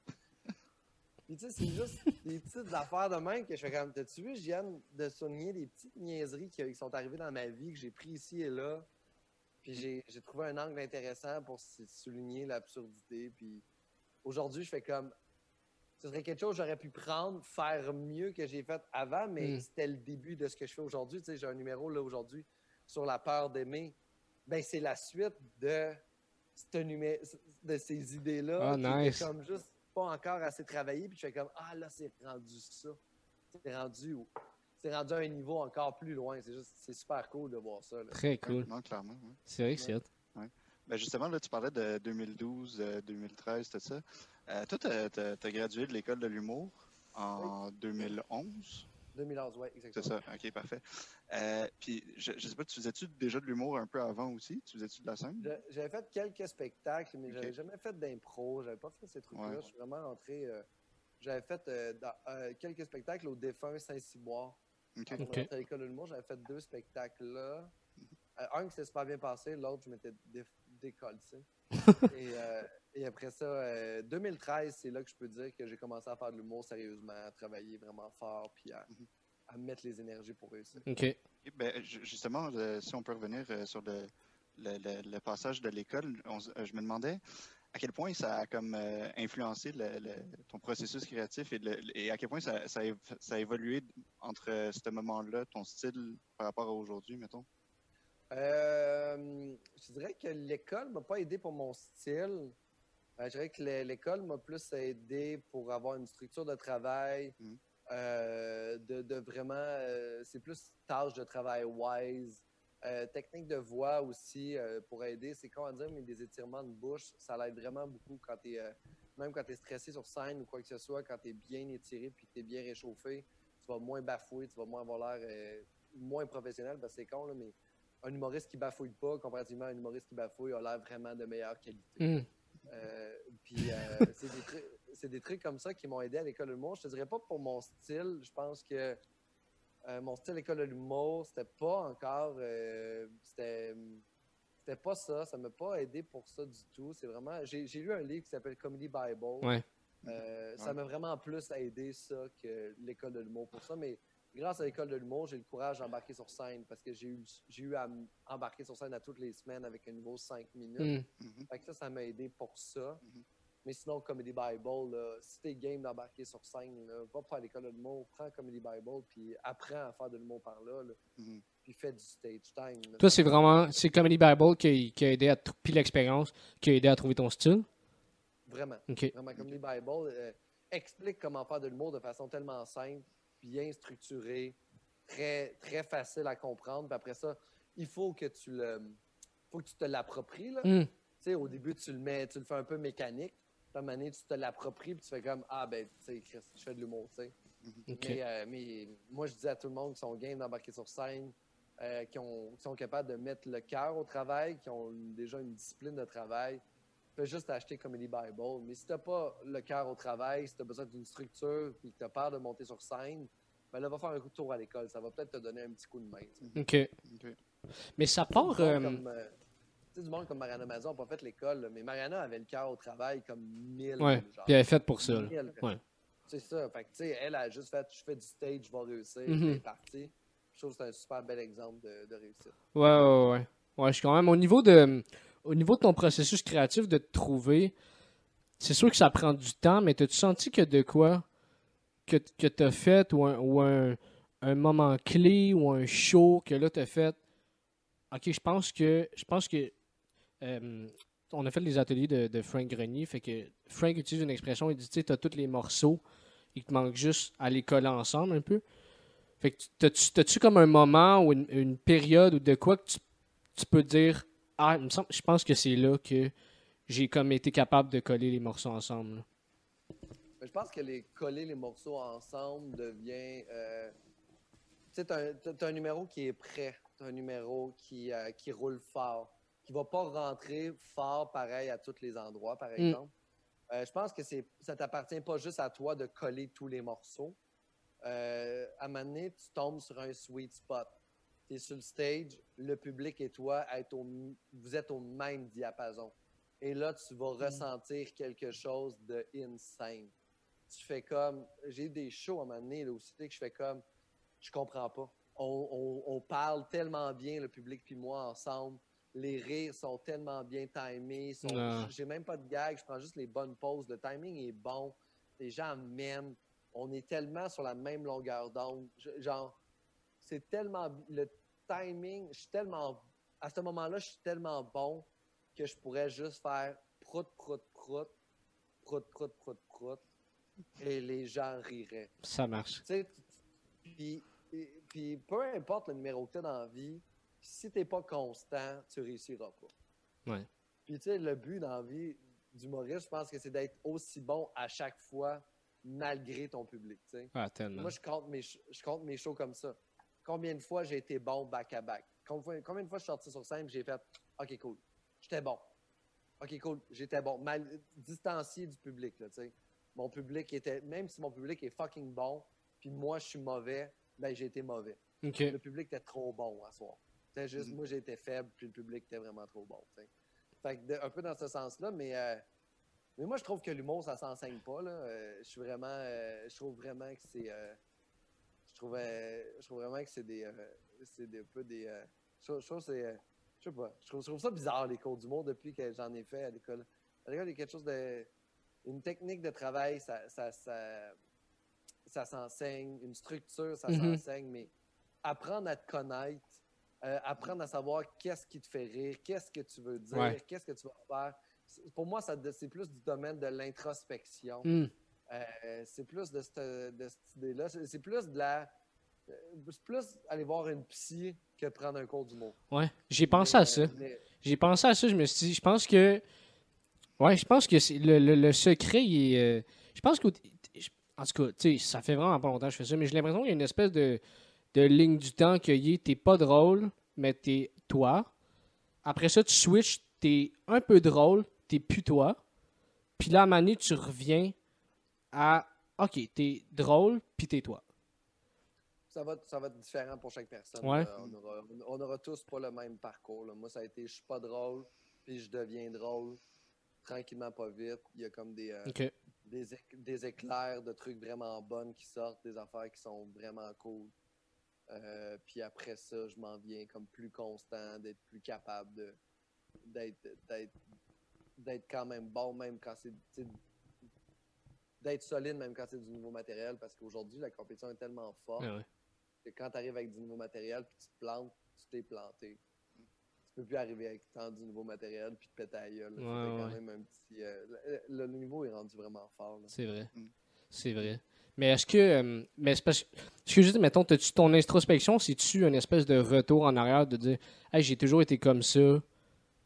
Puis tu sais, c'est juste des petites affaires de même que je fais comme, t'as-tu vu, je viens de souligner des petites niaiseries qui, qui sont arrivées dans ma vie, que j'ai pris ici et là. Puis j'ai j'ai trouvé un angle intéressant pour souligner l'absurdité. Puis aujourd'hui, je fais comme, ce serait quelque chose que j'aurais pu prendre, faire mieux que j'ai fait avant, mais Mm. c'était le début de ce que je fais aujourd'hui. Tu sais, j'ai un numéro là aujourd'hui sur la peur d'aimer. Ben, c'est la suite de, de ces idées-là. Ah, qui étaient nice. comme juste pas encore assez travaillé. Puis je fais comme, ah là, c'est rendu ça. C'est rendu, c'est rendu à un niveau encore plus loin. C'est juste, c'est super cool de voir ça. là. Très cool. Non, clairement. ouais. C'est vrai que c'est hot. Ben justement, là, tu parlais de 2012, euh, 2013, tout ça. Euh, toi, tu as, gradué de l'école de l'humour en 2011. 2011, ouais, C'est exactement. ça, ok, parfait. Euh, puis, je, je sais pas, tu faisais-tu déjà de l'humour un peu avant aussi? Tu faisais-tu de la scène? J'avais fait quelques spectacles, mais j'avais Ok. jamais fait d'impro. J'avais pas fait ces trucs-là. Ouais. Je suis vraiment rentré. euh, j'avais fait euh, dans- euh, quelques spectacles au défunt Saint-Cyboire. Ok. Quand on Ok. était à l'école de l'humour, j'avais fait deux spectacles là. Euh, un qui s'est super bien passé, l'autre, je m'étais dé décollé. et, euh, et après ça, euh, 2013, c'est là que je peux dire que j'ai commencé à faire de l'humour sérieusement, à travailler vraiment fort, puis à, à mettre les énergies pour réussir. Ok. Ben, ju- justement, euh, si on peut revenir euh, sur le, le- le- le passage de l'école, euh, je me demandais à quel point ça a comme euh, influencé le- le- ton processus créatif et, le- et à quel point ça, ça a, év- ça a évolué entre euh, ce moment-là, ton style par rapport à aujourd'hui, mettons? Euh, je dirais que l'école m'a pas aidé pour mon style. Euh, je dirais que l'é- l'école m'a plus aidé pour avoir une structure de travail, Mhm. euh, de, de vraiment, euh, c'est plus tâche de travail wise, Euh, technique de voix aussi euh, pour aider. C'est comment dire, mais des étirements de bouche, ça l'aide vraiment beaucoup quand tu es, même quand tu es stressé sur scène ou quoi que ce soit, quand tu es bien étiré puis que tu es bien réchauffé, tu vas moins bafouer, tu vas moins avoir l'air euh, moins professionnel, parce que c'est con, là, mais un humoriste qui bafouille pas, comparativement à un humoriste qui bafouille, a l'air vraiment de meilleure qualité. Hmm. Euh, puis euh, c'est des, trucs- c'est des trucs comme ça qui m'ont aidé à l'école de l'humour. Je te dirais pas pour mon style. Je pense que euh, mon style école de l'humour, c'était pas encore. euh, c'était, c'était pas ça. Ça m'a pas aidé pour ça du tout. C'est vraiment. J'ai, j'ai lu un livre qui s'appelle Comedy Bible. Ouais. Euh, Ça m'a vraiment plus aidé ça que l'école de l'humour pour ça. Mais grâce à l'école de l'humour, j'ai le courage d'embarquer sur scène parce que j'ai eu, j'ai eu à embarquer sur scène à toutes les semaines avec un niveau 5 minutes. Hmm. Mhm. Fait que ça, ça m'a aidé pour ça. Mhm. Mais sinon, Comedy Bible, là, si t'es game d'embarquer sur scène, là, va pas à l'école de l'humour, prends Comedy Bible, puis apprends à faire de l'humour par là, là, Mhm. puis fais du stage time. là. Toi, c'est vraiment c'est Comedy Bible qui, qui a aidé à puis l'expérience qui a aidé à trouver ton style? Vraiment. Ok. Vraiment, Comedy Bible euh, explique comment faire de l'humour de façon tellement simple, bien structurée, très, très facile à comprendre. Puis après ça, il faut que tu le faut que tu te l'appropries. sais, au début, tu le mets, tu le fais un peu mécanique. Puis à un moment donné, tu te l'appropries, puis tu fais comme Ah, ben, tu sais, Chris, je fais de l'humour, tu sais. Ok. Mais, euh, mais moi, je dis à tout le monde qui sont game d'embarquer sur scène, euh, qui, ont- qui sont capables de mettre le cœur au travail, qui ont déjà une discipline de travail, fais juste acheter Comedy Bible. Mais si t'as pas le cœur au travail, si t'as besoin d'une structure, puis que t'as peur de monter sur scène, ben là, va faire un coup de tour à l'école. Ça va peut-être te donner un petit coup de main. Ok. Mais ça part. euh, Comme, euh, tu sais, du monde comme Mariana Mazon n'a pas fait l'école, là, mais Mariana avait le cœur au travail comme mille. Ouais. Puis elle est faite pour ça. Mille. Ouais. C'est ça. Fait que, tu sais, elle a juste fait, je fais du stage, je vais réussir, Mhm. puis elle est partie. Je trouve que c'est un super bel exemple de, de réussite. Ouais, ouais, ouais. Ouais, je suis quand même. Au niveau de, au niveau de ton processus créatif de te trouver, c'est sûr que ça prend du temps, mais t'as-tu senti que de quoi que, que t'as fait ou, un, un, moment clé ou un show que là t'as fait? Ok, je pense que. Je pense que. euh, on a fait les ateliers de, Frank Grenier, fait que Frank utilise une expression, il dit, tu t'as tous les morceaux, il te manque juste à les coller ensemble un peu. Fait que t'as-tu, comme un moment ou une, période ou de quoi que tu peux dire Ah, il me semble, je pense que c'est là que j'ai comme été capable de coller les morceaux ensemble. là. Mais je pense que les coller les morceaux ensemble devient. euh, tu sais, t'as un, t'as- un numéro qui est prêt. T'as un numéro qui, euh, qui roule fort. Qui va pas rentrer fort pareil à tous les endroits, par exemple. Euh, je pense que c'est, ça t'appartient pas juste à toi de coller tous les morceaux. À un moment donné, tu tombes sur un sweet spot. Tu es sur le stage, le public et toi, au- vous êtes au même diapason. Et là, tu vas ressentir quelque chose de insane. Tu fais comme. J'ai eu des shows à un moment donné là, aussi que je fais comme. Je comprends pas. On, on- on parle tellement bien, le public puis moi, ensemble. Les rires sont tellement bien timés. sont- Ah. J'ai même pas de gag, je prends juste les bonnes pauses. Le timing est bon. Les gens m'aiment. On est tellement sur la même longueur d'onde. Genre, c'est tellement. Le timing, je suis tellement. À ce moment-là, je suis tellement bon que je pourrais juste faire prout, prout, prout, prout, prout, prout, prout, et les gens riraient. Ça marche. Puis, puis peu importe le numéro que tu as dans la vie, si tu n'es pas constant, tu réussiras pas. Ouais. Puis tu sais, le but dans la vie d'humoriste, je pense que c'est d'être aussi bon à chaque fois, malgré ton public. tu sais. Ah, tellement. Moi, je compte, mes, je compte mes shows comme ça. Combien de fois j'ai été bon back-à-back? Combien, combien de fois je suis sorti sur scène et j'ai fait OK, cool. J'étais bon. OK, cool. J'étais bon. Mal, distancié du public, là, tu sais. Mon public était. Même si mon public est fucking bon, puis moi, je suis mauvais, ben, j'ai été mauvais. Le public était trop bon à soir. C'était juste, Mhm. moi, j'étais faible, puis le public était vraiment trop bon. Fait que, de- un peu dans ce sens-là, mais. euh, mais moi, je trouve que l'humour, ça s'enseigne pas. Là. Euh, je suis vraiment. euh, je trouve vraiment que c'est. euh, je, trouve, je trouve vraiment que c'est des. euh, c'est des, un peu des. euh, je, trouve- je trouve que c'est. euh, je sais pas. Je trouve, je trouve ça bizarre, les cours d'humour, depuis que j'en ai fait à l'école. À l'école, il y a quelque chose de. Une technique de travail, ça, ça, ça, ça s'enseigne. Une structure, ça Mhm. s'enseigne. Mais apprendre à te connaître, euh, apprendre à savoir qu'est-ce qui te fait rire, qu'est-ce que tu veux dire, Ouais. qu'est-ce que tu vas faire. Pour moi, ça, c'est plus du domaine de l'introspection. Hmm. Euh, c'est plus de cette, de cette idée-là. C'est plus de la. euh, C'est plus aller voir une psy que de prendre un cours d'humour. Ouais. J'ai pensé Mais, à ça. mais- J'ai pensé à ça, je me suis dit, je pense que. Ouais, je pense que le, le- le secret, il est. euh, je pense que. En tout cas, tu sais, ça fait vraiment pas longtemps que je fais ça, mais j'ai l'impression qu'il y a une espèce de, de ligne du temps que t'es pas drôle, mais t'es toi. Après ça, tu switches, t'es un peu drôle, t'es plus toi. Puis là, à un moment donné, tu reviens à. Ok, t'es drôle, puis t'es toi. ça va, ça va être différent pour chaque personne. Ouais. On, aura, on aura tous pas le même parcours. là. Moi, ça a été je suis pas drôle, puis je deviens drôle. Tranquillement, pas vite. Il y a comme des, euh, des, éc- des éclairs de trucs vraiment bonnes qui sortent, des affaires qui sont vraiment cool. Euh, puis après ça, je m'en viens comme plus constant, d'être plus capable de d'être d'être d'être quand même bon, même quand c'est d'être solide, même quand c'est du nouveau matériel, parce qu'aujourd'hui, la compétition est tellement forte Ouais, ouais. que quand tu arrives avec du nouveau matériel puis tu te plantes, tu t'es planté. Tu peux plus arriver avec tant du nouveau matériel puis te péter à gueule. Ouais, quand ouais. même un petit. euh, le, le niveau est rendu vraiment fort. C'est vrai. Mm. C'est vrai. Mais est-ce que. euh, mais c'est parce ce que je dis, mettons, as-tu ton introspection, c'est-tu une espèce de retour en arrière de dire Hey, j'ai toujours été comme ça.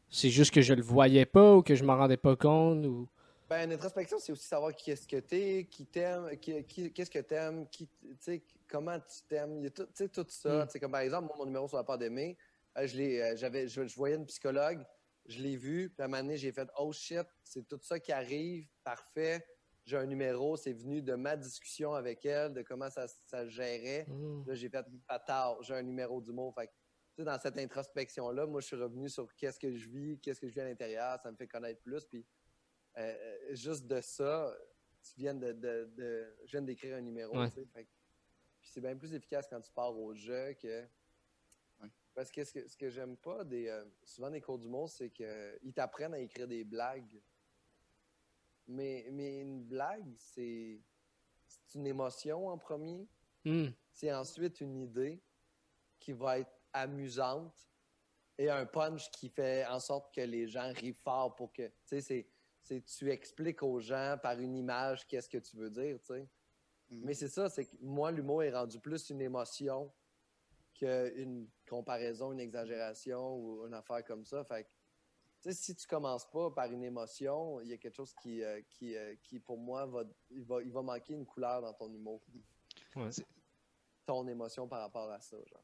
C'est juste que je le voyais pas ou que je m'en rendais pas compte ou. Ben, une introspection, c'est aussi savoir qui est-ce que t'es, qui t'aime, qui, qui- qu'est-ce que t'aimes, qui, tu sais, comment tu t'aimes. Il y a tout, tu sais, tout ça. Mm. Comme par exemple, moi, mon numéro sur la part d'aimer, euh, je, l'ai, euh, j'avais, je, je voyais une psychologue, je l'ai vue, puis à un moment donné, j'ai fait Oh shit, c'est tout ça qui arrive, parfait. J'ai un numéro, c'est venu de ma discussion avec elle, de comment ça, ça se gérait. Mm. Là, j'ai fait patard, j'ai un numéro d'humour. Fait que dans cette introspection-là, moi, je suis revenu sur qu'est-ce que je vis, qu'est-ce que je vis à l'intérieur, ça me fait connaître plus. Puis euh, euh, juste de ça, tu viens de, de, de- je viens d'écrire un numéro. Ouais. tu sais, fait puis c'est bien plus efficace quand tu pars au jeu que. Ouais. Parce que ce que, ce que j'aime pas des, euh, souvent des cours d'humour, c'est qu'ils t'apprennent à écrire des blagues. Mais, mais une blague, c'est c'est une émotion en premier Hmm. c'est ensuite une idée qui va être amusante et un punch qui fait en sorte que les gens rient fort pour que, tu sais, c'est, tu expliques aux gens par une image qu'est-ce que tu veux dire, tu sais. Mhm. Mais c'est ça, c'est que moi, l'humour est rendu plus une émotion qu'une comparaison, une exagération ou une affaire comme ça. Fait que, si tu commences pas par une émotion, il y a quelque chose qui, euh, qui, euh, qui pour moi, va, il, va, il va manquer une couleur dans ton humour. Ouais. C'est- Ton émotion par rapport à ça, genre.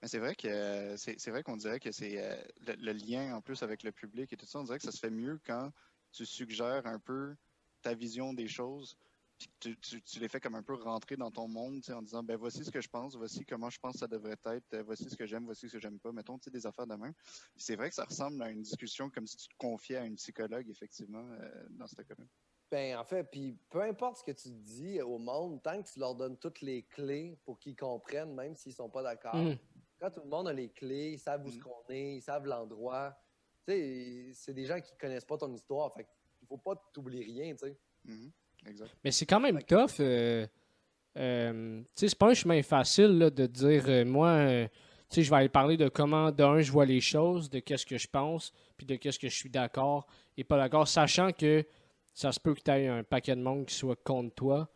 Mais c'est vrai que euh, c'est c'est vrai qu'on dirait que c'est euh, le, le lien en plus avec le public et tout ça, on dirait que ça se fait mieux quand tu suggères un peu ta vision des choses, puis que tu, tu- tu les fais comme un peu rentrer dans ton monde, en disant ben voici ce que je pense, voici comment je pense que ça devrait être, euh, voici ce que j'aime, voici ce que j'aime pas, mettons des affaires de même. Puis c'est vrai que ça ressemble à une discussion comme si tu te confiais à une psychologue effectivement euh, dans ce cas-là. Ben, en fait, puis peu importe ce que tu dis au monde, tant que tu leur donnes toutes les clés pour qu'ils comprennent, même s'ils sont pas d'accord. Hmm. Quand tout le monde a les clés, ils savent où ce Mm. qu'on est, ils savent l'endroit. C'est des gens qui connaissent pas ton histoire. Fait qu'il faut pas t'oublier rien, tu sais. Mhm. Exact. Mais c'est quand même tough. euh, euh, c'est pas un chemin facile là, de dire, euh, moi, euh, je vais aller parler de comment, d'un, je vois les choses, de qu'est-ce que je pense, puis de qu'est-ce que je suis d'accord et pas d'accord, sachant que ça se peut que tu aies un paquet de monde qui soit contre toi.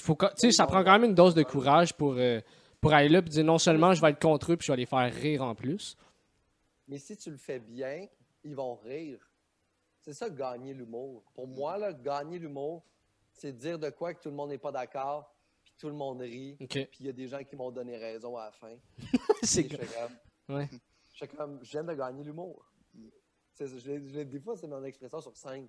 Faut ça prend quand même une dose de courage pour, euh, pour aller là et dire non seulement je vais être contre eux, puis je vais les faire rire en plus. Mais si tu le fais bien, ils vont rire. C'est ça, gagner l'humour. Pour moi, là, gagner l'humour, c'est dire de quoi que tout le monde n'est pas d'accord, puis tout le monde rit, puis il y a des gens qui m'ont donné raison à la fin. c'est Puis je fais comme, Ouais. je fais comme, viens de gagner l'humour. Des fois, c'est mon expression sur scène.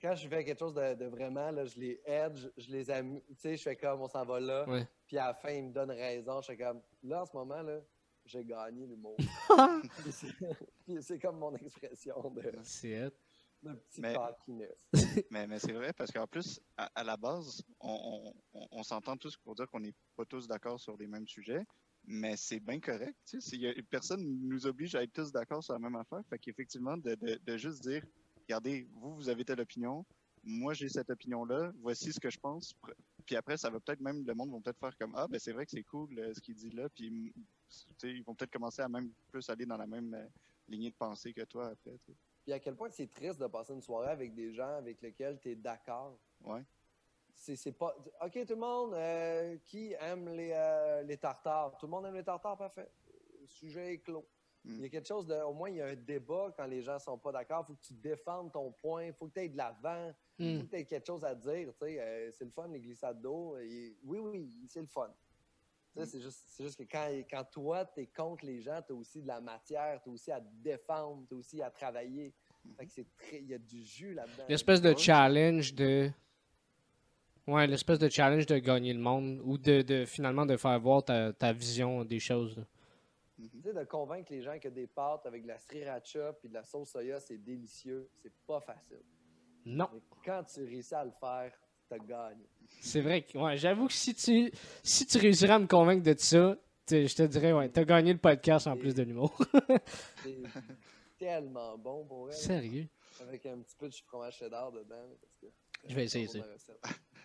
Quand je fais quelque chose de, de vraiment, là, je les aide, je, je les amuse. Tu sais, je fais comme, on s'en va là. Ouais. Puis à la fin, ils me donnent raison. Je fais comme, là, en ce moment, là, j'ai gagné l'humour. Puis c'est- puis c'est comme mon expression de, C'est hot. de petit Mais-. Mais, mais c'est vrai parce qu'en plus, à, à la base, on, on- on- on s'entend tous pour dire qu'on n'est pas tous d'accord sur les mêmes sujets, mais c'est bien correct. Tu sais, s'il y a- personne ne nous oblige à être tous d'accord sur la même affaire. Fait qu'effectivement, de, de- de juste dire, regardez, vous, vous avez telle opinion, moi, j'ai cette opinion-là, voici ce que je pense. Puis après, ça va peut-être même, le monde va peut-être faire comme, ah, ben c'est vrai que c'est cool euh, ce qu'il dit là, puis ils vont peut-être commencer à même plus aller dans la même euh, lignée de pensée que toi après. Puis à quel point c'est triste de passer une soirée avec des gens avec lesquels tu es d'accord? Ouais. C'est pas. OK, tout le monde, euh, qui aime les, euh, les tartares? Tout le monde aime les tartares, parfait. Le sujet est clos. Mm. Il y a quelque chose de. Au moins, il y a un débat quand les gens sont pas d'accord. Il faut que tu défendes ton point. Il faut que tu aies de l'avant. Tu aies quelque chose à dire. tu sais. Euh, c'est le fun, les glissades d'eau. Et- Oui, oui, c'est le fun. Mm. C'est juste, juste que quand, quand toi, tu es contre les gens, tu as aussi de la matière, tu as aussi à te défendre, tu as aussi à travailler. Mm-hmm. Il y a du jus là-dedans. L'espèce de challenge de. Ouais, l'espèce de challenge de gagner le monde ou de, de finalement de faire voir ta, ta vision des choses. là. Tu sais, de convaincre les gens que des pâtes avec de la sriracha puis de la sauce soya, c'est délicieux, c'est pas facile. Non. Mais quand tu réussis à le faire, t'as gagné. C'est vrai que ouais, j'avoue que si tu si tu réussirais à me convaincre de ça, je te dirais ouais, t'as gagné le podcast en plus de l'humour. C'est tellement bon pour elle. Sérieux? Avec un petit peu de fromage cheddar dedans. parce que Je vais essayer ça.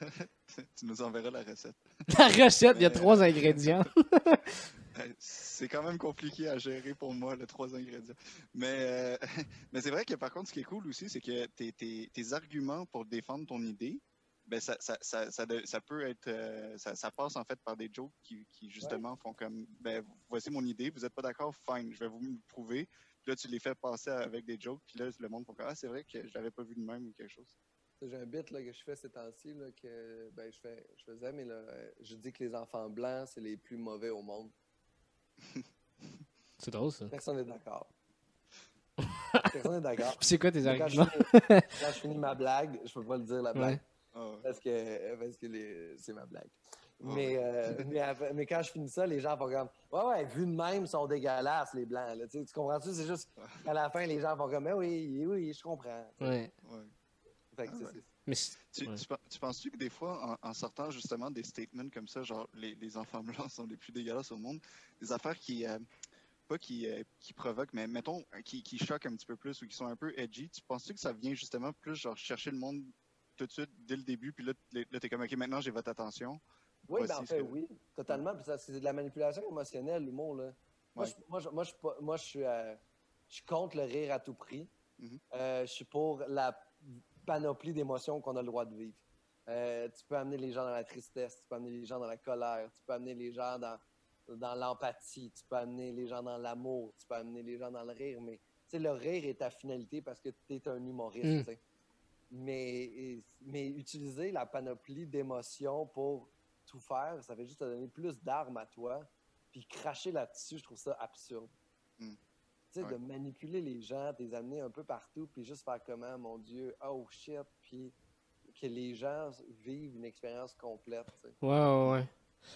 tu nous enverras la recette. La recette, il y a trois ingrédients. Euh, C'est quand même compliqué à gérer pour moi, les trois ingrédients. Mais, euh, mais c'est vrai que par contre, ce qui est cool aussi, c'est que tes, tes- tes arguments pour défendre ton idée, ben ça, ça, ça, ça, peut être. euh, ça, passe en fait par des jokes qui, qui justement font comme ben voici mon idée, vous n'êtes pas d'accord, fine, je vais vous le prouver. Puis là, tu les fais passer avec des jokes, puis là, le monde comme Ah, c'est vrai que je l'avais pas vu de même ou quelque chose. J'ai un bit là, que je fais ces temps-ci, que ben, je, fais, je faisais, mais là, je dis que les enfants blancs, c'est les plus mauvais au monde. C'est drôle ça. Personne n'est d'accord. Personne n'est d'accord. C'est quoi tes Mais Quand, je arguments? finis- quand je finis ma blague, je peux pas le dire la blague. Ouais. Ah. Parce que, parce que les- c'est ma blague. Mais, euh, mais, après- mais quand je finis ça, les gens font comme Ouais, ouais, vu de même, ils sont dégueulasses, les blancs. là. Tu, comprends-tu? C'est juste à la fin, les gens font comme Ah oui, oui, je comprends. Ouais. Ouais. Fait que, Ah ouais. Mais Tu, Ouais. tu pen- tu penses-tu que des fois, en, en sortant justement des statements comme ça, genre les, les enfants blancs sont les plus dégueulasses au monde, des affaires qui, euh, pas qui, euh, qui provoquent, mais mettons, euh, qui, qui choquent un petit peu plus ou qui sont un peu edgy, tu penses-tu que ça vient justement plus genre chercher le monde tout de suite dès le début, puis là, là t'es comme, ok, maintenant j'ai votre attention? Oui, ben, en fait, que- oui, totalement. C'est de la manipulation émotionnelle, l'humour. Là. Moi, Ouais. je, moi, je, moi, je moi, je suis, euh, je suis contre le rire à tout prix. Mhm. Euh, je suis pour la panoplie d'émotions qu'on a le droit de vivre. Euh, tu peux amener les gens dans la tristesse, tu peux amener les gens dans la colère, tu peux amener les gens dans, dans l'empathie, tu peux amener les gens dans l'amour, tu peux amener les gens dans le rire. Mais tu sais, le rire est ta finalité parce que tu es un humoriste. Mm. Mais, mais utiliser la panoplie d'émotions pour tout faire, ça fait juste te donner plus d'armes à toi. Puis cracher là-dessus, je trouve ça absurde. Mm. Tu sais, Ouais. de manipuler les gens, de les amener un peu partout, puis juste faire comment, mon Dieu, oh shit, puis que les gens vivent une expérience complète. tu sais. Ouais, ouais, ouais.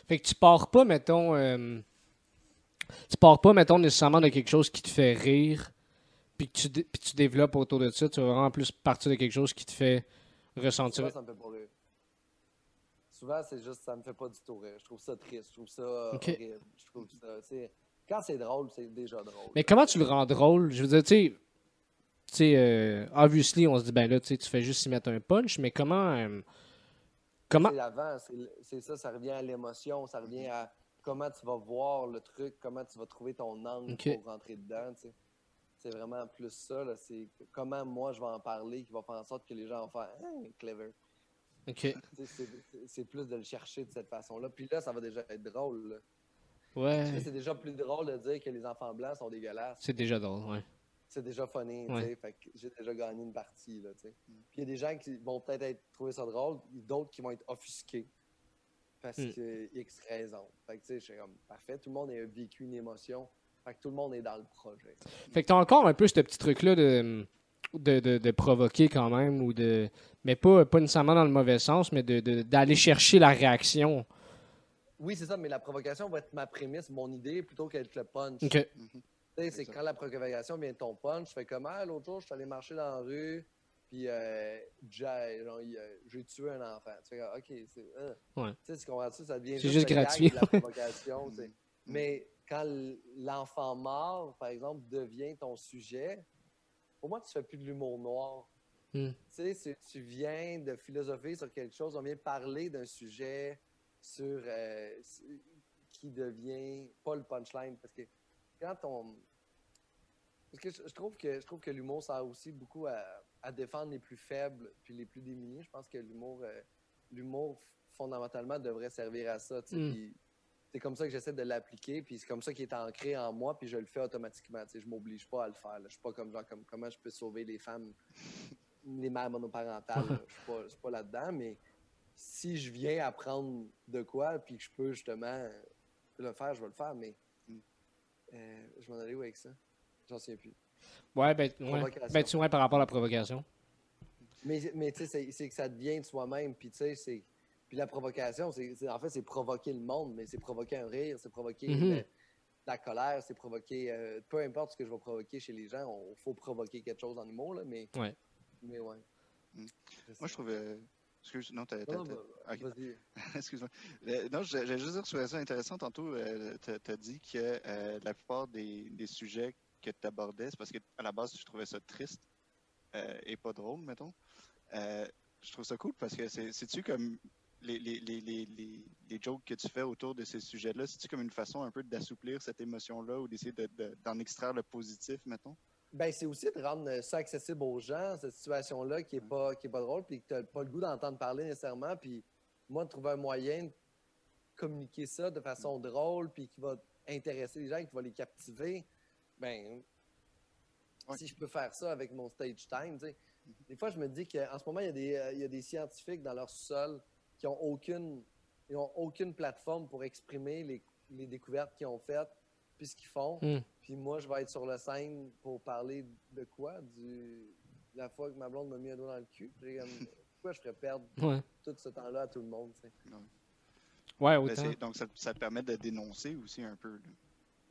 Fait que tu pars pas, mettons. euh, tu pars pas, mettons, nécessairement de quelque chose qui te fait rire, puis que tu, puis tu développes autour de ça. Tu vas vraiment plus partir de quelque chose qui te fait ressentir. Souvent, ça me fait pas rire. Souvent, c'est juste, ça me fait pas du tout rire. Je trouve ça triste, je trouve ça horrible. Je trouve ça, c'est- Quand c'est drôle, c'est déjà drôle. Mais comment tu le rends drôle? Je veux dire, tu sais, tu sais, euh, obviously, on se dit, ben là, tu fais juste y mettre un punch, mais comment. euh, comment. C'est avant, c'est ça, ça revient à l'émotion, ça revient à comment tu vas voir le truc, comment tu vas trouver ton angle pour rentrer dedans. tu sais. C'est vraiment plus ça, c'est comment moi je vais en parler qui va faire en sorte que les gens vont faire Hein, clever. Ok. C'est plus de le chercher de cette façon-là. Puis là, ça va déjà être drôle. là. Ouais. C'est déjà plus drôle de dire que les enfants blancs sont dégueulasses. C'est déjà drôle, ouais. C'est déjà funny, tu sais. Fait que j'ai déjà gagné une partie, là, tu sais. Puis il y a des gens qui vont peut-être être, trouver ça drôle, d'autres qui vont être offusqués. Parce Mm. que X raison. Fait que, tu sais, je suis comme, parfait, tout le monde a vécu une émotion. Fait que tout le monde est dans le projet. Fait que t'as encore un peu ce petit truc-là de, de, de, de provoquer quand même, ou de. Mais pas, pas nécessairement dans le mauvais sens, mais de- de- d'aller chercher la réaction. Oui, c'est ça, mais la provocation va être ma prémisse, mon idée, plutôt qu'être le punch. Ok. Tu sais, c'est quand la provocation vient de ton punch, je fais comme ah, l'autre jour, je suis allé marcher dans la rue, puis euh, j'ai genre, il, euh, tué un enfant. Tu fais comme, ok, c'est. euh. Ouais. Tu sais? Ça devient juste, juste gratuit. de la provocation. Mhm. Mais quand l'enfant mort, par exemple, devient ton sujet, pour moi, tu fais plus de l'humour noir. Hmm. Tu sais, tu viens de philosopher sur quelque chose, on vient parler d'un sujet sur euh, s- qui devient pas le punchline parce que quand on parce que je, trouve que je trouve que l'humour sert aussi beaucoup à, à défendre les plus faibles puis les plus démunis. Je pense que l'humour euh, l'humour fondamentalement devrait servir à ça. Mm. C'est comme ça que j'essaie de l'appliquer, puis c'est comme ça qu'il est ancré en moi, puis je le fais automatiquement. tu sais, Je m'oblige pas à le faire. là. Je suis pas comme genre comme comment je peux sauver les femmes, les mères monoparentales. là. Je suis pas, je suis pas là-dedans, mais si je viens apprendre de quoi, puis que je peux justement le faire, je vais le faire. Mais Mm. euh, je m'en allais où avec ça? J'en sais plus. Ouais, ben, ouais. Provocation. Ben, tu vois, par rapport à la provocation. Mais, mais tu sais, c'est- que ça devient de soi-même. Puis tu sais, c'est. Puis la provocation, c'est en fait, c'est provoquer le monde, mais c'est provoquer un rire, c'est provoquer le- la colère, c'est provoquer. euh, peu importe ce que je vais provoquer chez les gens, il faut provoquer quelque chose en humour, là, mais. Ouais. Mais ouais. Mm. Moi, je trouvais. Excuse, non, t'as. t'as- Non, t'as- bah, ok. vas-y. Excuse-moi. Euh, non, j'ai juste dire, je trouvais ça intéressant. Tantôt, tu as dit que euh, la plupart des, des sujets que tu abordais, c'est parce qu'à la base, tu trouvais ça triste euh, et pas drôle, mettons. Euh, je trouve ça cool parce que c'est- c'est-tu comme les, les, les, les, les, les jokes que tu fais autour de ces sujets-là, c'est-tu comme une façon un peu d'assouplir cette émotion-là ou d'essayer de- de- d'en extraire le positif, mettons? Ben, c'est aussi de rendre ça accessible aux gens, cette situation-là qui est pas, qui est pas drôle, puis que tu n'as pas le goût d'entendre parler nécessairement. Puis moi, de trouver un moyen de communiquer ça de façon drôle, puis qui va intéresser les gens, qui va les captiver, ben, Ouais. si je peux faire ça avec mon stage time, tu sais. Des fois, je me dis qu'en ce moment, il y, a des, euh, il y a des scientifiques dans leur sol qui ont aucune, ils ont aucune plateforme pour exprimer les, les découvertes qu'ils ont faites, puis ce qu'ils font. Mm. Puis moi, je vais être sur la scène pour parler de quoi? Du, de la fois que ma blonde m'a mis un doigt dans le cul. Pourquoi je ferais perdre Ouais. tout ce temps-là à tout le monde? tu sais? Ouais, Ben, autant. donc, ça, ça te permet de dénoncer aussi un peu. là.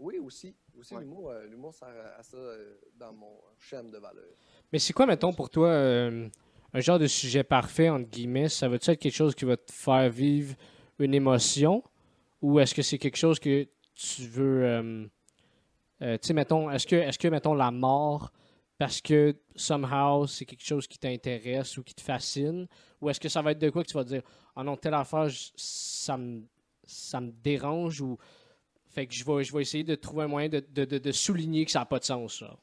Oui, aussi. Aussi, Ouais. l'humour, euh, l'humour sert à, à ça euh, dans mon chaîne de valeur. Mais c'est quoi, mettons, pour toi, euh, un genre de sujet parfait, entre guillemets? Ça va-tu être quelque chose qui va te faire vivre une émotion? Ou est-ce que c'est quelque chose que tu veux. Euh, tu sais, mettons, est-ce que, est-ce que, mettons, la mort, parce que somehow c'est quelque chose qui t'intéresse ou qui te fascine? Ou est-ce que ça va être de quoi que tu vas te dire, ah non, telle affaire, je- ça me, ça me dérange ou. Fait que je vais, je vais essayer de trouver un moyen de, de, de- de souligner que ça n'a pas de sens, ça.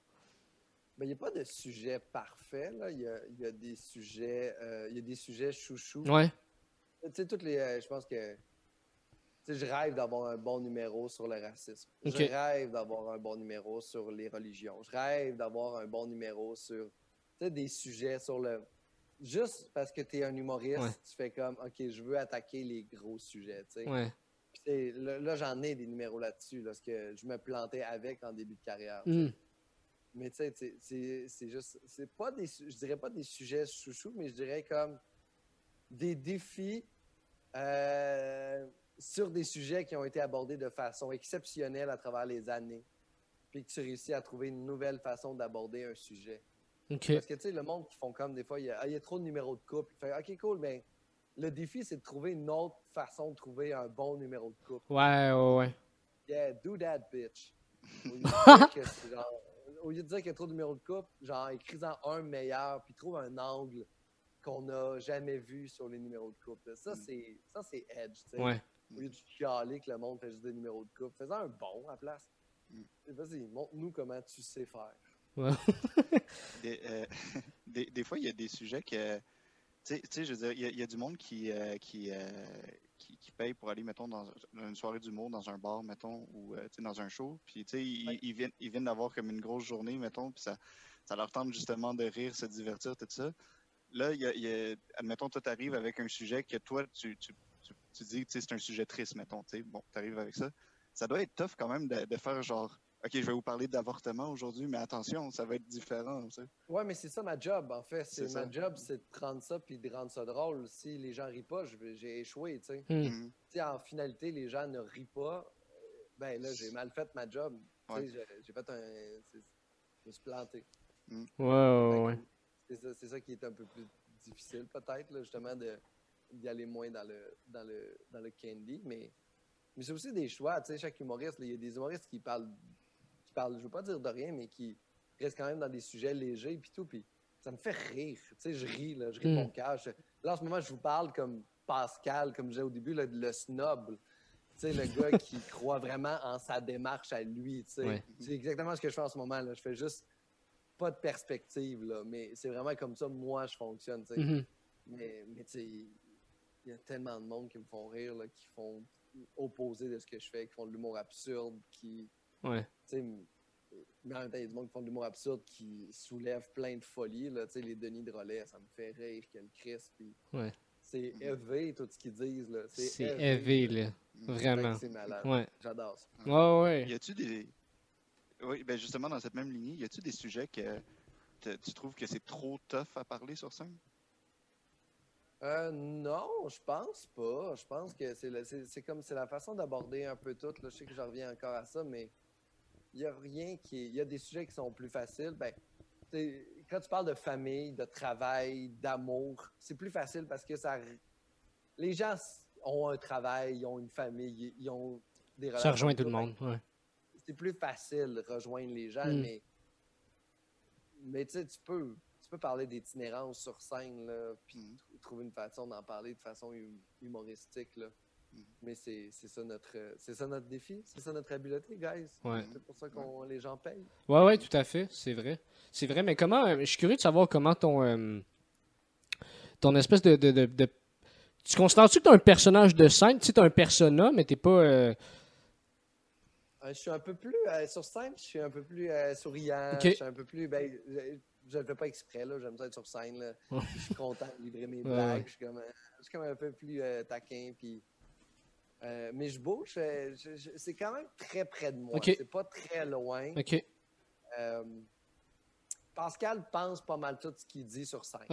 Mais il n'y a pas de sujet parfait. Là. Il, y a, y a des sujets, euh, il y a des sujets chouchous. Ouais. Tu sais, toutes les. euh, je pense que. Je rêve d'avoir un bon numéro sur le racisme. Je rêve d'avoir un bon numéro sur les religions. Je rêve d'avoir un bon numéro sur. Des sujets sur le. Juste parce que tu es un humoriste, Ouais. tu fais comme, OK, je veux attaquer les gros sujets. Ouais. Puis, là, là, j'en ai des numéros là-dessus, là, parce que je me plantais avec en début de carrière. Hmm. Mais tu sais, c'est- juste, c'est pas des, je dirais pas des sujets chouchous, mais je dirais comme des défis euh, sur des sujets qui ont été abordés de façon exceptionnelle à travers les années. Puis que tu réussis à trouver une nouvelle façon d'aborder un sujet. Parce que tu sais, le monde qui font comme des fois, il y a, Ah, il y a trop de numéros de couple. Fait, ok, cool, ben le défi, c'est de trouver une autre façon de trouver un bon numéro de couple. Ouais, ouais, ouais. Yeah, do that, bitch. Au lieu de dire que c'est genre- au lieu de dire qu'il y a trop de numéros de couple, genre, écris-en un meilleur, puis trouve un angle qu'on n'a jamais vu sur les numéros de couple. là. Ça, Mm. c'est ça c'est edge, tu sais. Ouais. Au lieu de chialer que le monde fait juste des numéros de couple, fais-en un bon à la place. Mm. Vas-y, montre-nous comment tu sais faire. Des, euh, des, des fois, il y a des sujets que. Tu sais- tu sais, je veux dire, il y a- il y, a du monde qui, euh, qui, euh, qui, qui paye pour aller, mettons, dans une soirée d'humour, dans un bar, mettons, ou euh, tu sais, dans un show. Puis, tu sais, ils, Ouais. ils viennent, ils viennent d'avoir comme une grosse journée, mettons, puis ça, ça leur tente justement de rire, se divertir, tout ça. Là, il y a, il y a- admettons, toi, tu arrives avec un sujet que toi, tu, tu, tu, tu dis, c'est un sujet triste, mettons, tu bon, tu arrives avec ça. Ça doit être tough quand même de, de faire genre, OK, je vais vous parler d'avortement aujourd'hui, mais attention, ça va être différent, tu sais. Ouais, mais c'est ça ma job, en fait. C'est ma ça. job, c'est de prendre ça puis de rendre ça drôle. Si les gens rient pas, je vais- j'ai échoué, tu sais. Hmm. Mhm. sais, en finalité, les gens ne rient pas, ben là, j'ai mal fait ma job. Ouais. j'ai- fait un. Je me suis planté. Ouais, ouais, ouais. C'est ça, qui est un peu plus difficile, peut-être, justement, d'y aller moins dans le, dans le, dans le candy. Mais, mais c'est aussi des choix. Tu sais, chaque humoriste, il y a des humoristes qui parlent, qui parlent, je veux pas dire de rien, mais qui restent quand même dans des sujets légers, puis tout. Puis ça me fait rire. Tu sais, je ris, là, je ris de Mm. mon cœur. Je- Là, en ce moment, je vous parle comme Pascal, comme je disais au début, là, le snob. Tu sais, le gars qui croit vraiment en sa démarche à lui. tu sais. Ouais. C'est exactement ce que je fais en ce moment. Là. Je fais juste pas de perspective, là, mais c'est vraiment comme ça, moi, je fonctionne. tu sais. Mhm. Mais, mais tu sais, il y a tellement de monde qui me font rire, là, qui font opposé de ce que je fais, qui font de l'humour absurde, qui. Ouais. tu sais, m- mais en même temps, il y a du monde qui font de l'humour absurde qui soulève plein de folies. Là, tu sais, les Denis de Relais, ça me fait rire, quel Chris. Puis Ouais. c'est élevé, tout ce qu'ils disent. là. C'est élevé, là. Que Vraiment. C'est malade. Ouais. J'adore ça. Ouais, ouais. Y a-tu des. Oui, ben justement, dans cette même lignée, y a-tu des sujets que te- tu trouves que c'est trop tough à parler sur scène? Euh, non, je pense pas. Je pense que c'est comme c'est la façon d'aborder un peu tout. Là. Je sais que je reviens encore à ça, mais il n'y a rien qui est. Il y a des sujets qui sont plus faciles. Ben, quand tu parles de famille, de travail, d'amour, c'est plus facile parce que ça. Les gens ont un travail, ils ont une famille, ils ont des Ça relations. rejoint tout le monde. Ouais. C'est plus facile de rejoindre les gens, Mm. mais. Mais tu sais, tu peux. Tu peux parler d'itinérance sur scène, là, puis tr- trouver une façon d'en parler de façon hum- humoristique. Là. Mhm. Mais c'est c'est ça, notre, c'est ça notre défi, c'est ça notre habileté, guys. Ouais. C'est pour ça que les gens payent. Ouais, ouais, tout à fait. C'est vrai. C'est vrai, mais comment. euh, je suis curieux de savoir comment ton. euh, ton espèce de. de, de- de- tu considères-tu que t'as un personnage de scène? Tu sais, t'as un persona, mais t'es pas. Euh, je suis un peu plus euh, sur scène, je suis un peu plus euh, souriant, je suis un peu plus. Ben, je, le fais pas exprès, là. J'aime ça être sur scène. Là. Je suis content de livrer mes blagues. Je, suis comme, euh, je suis comme un peu plus euh, taquin. Puis, euh, mais je bouge. euh, c'est quand même très près de moi. Ok. C'est pas très loin. Euh, Pascal pense pas mal tout ce qu'il dit sur scène.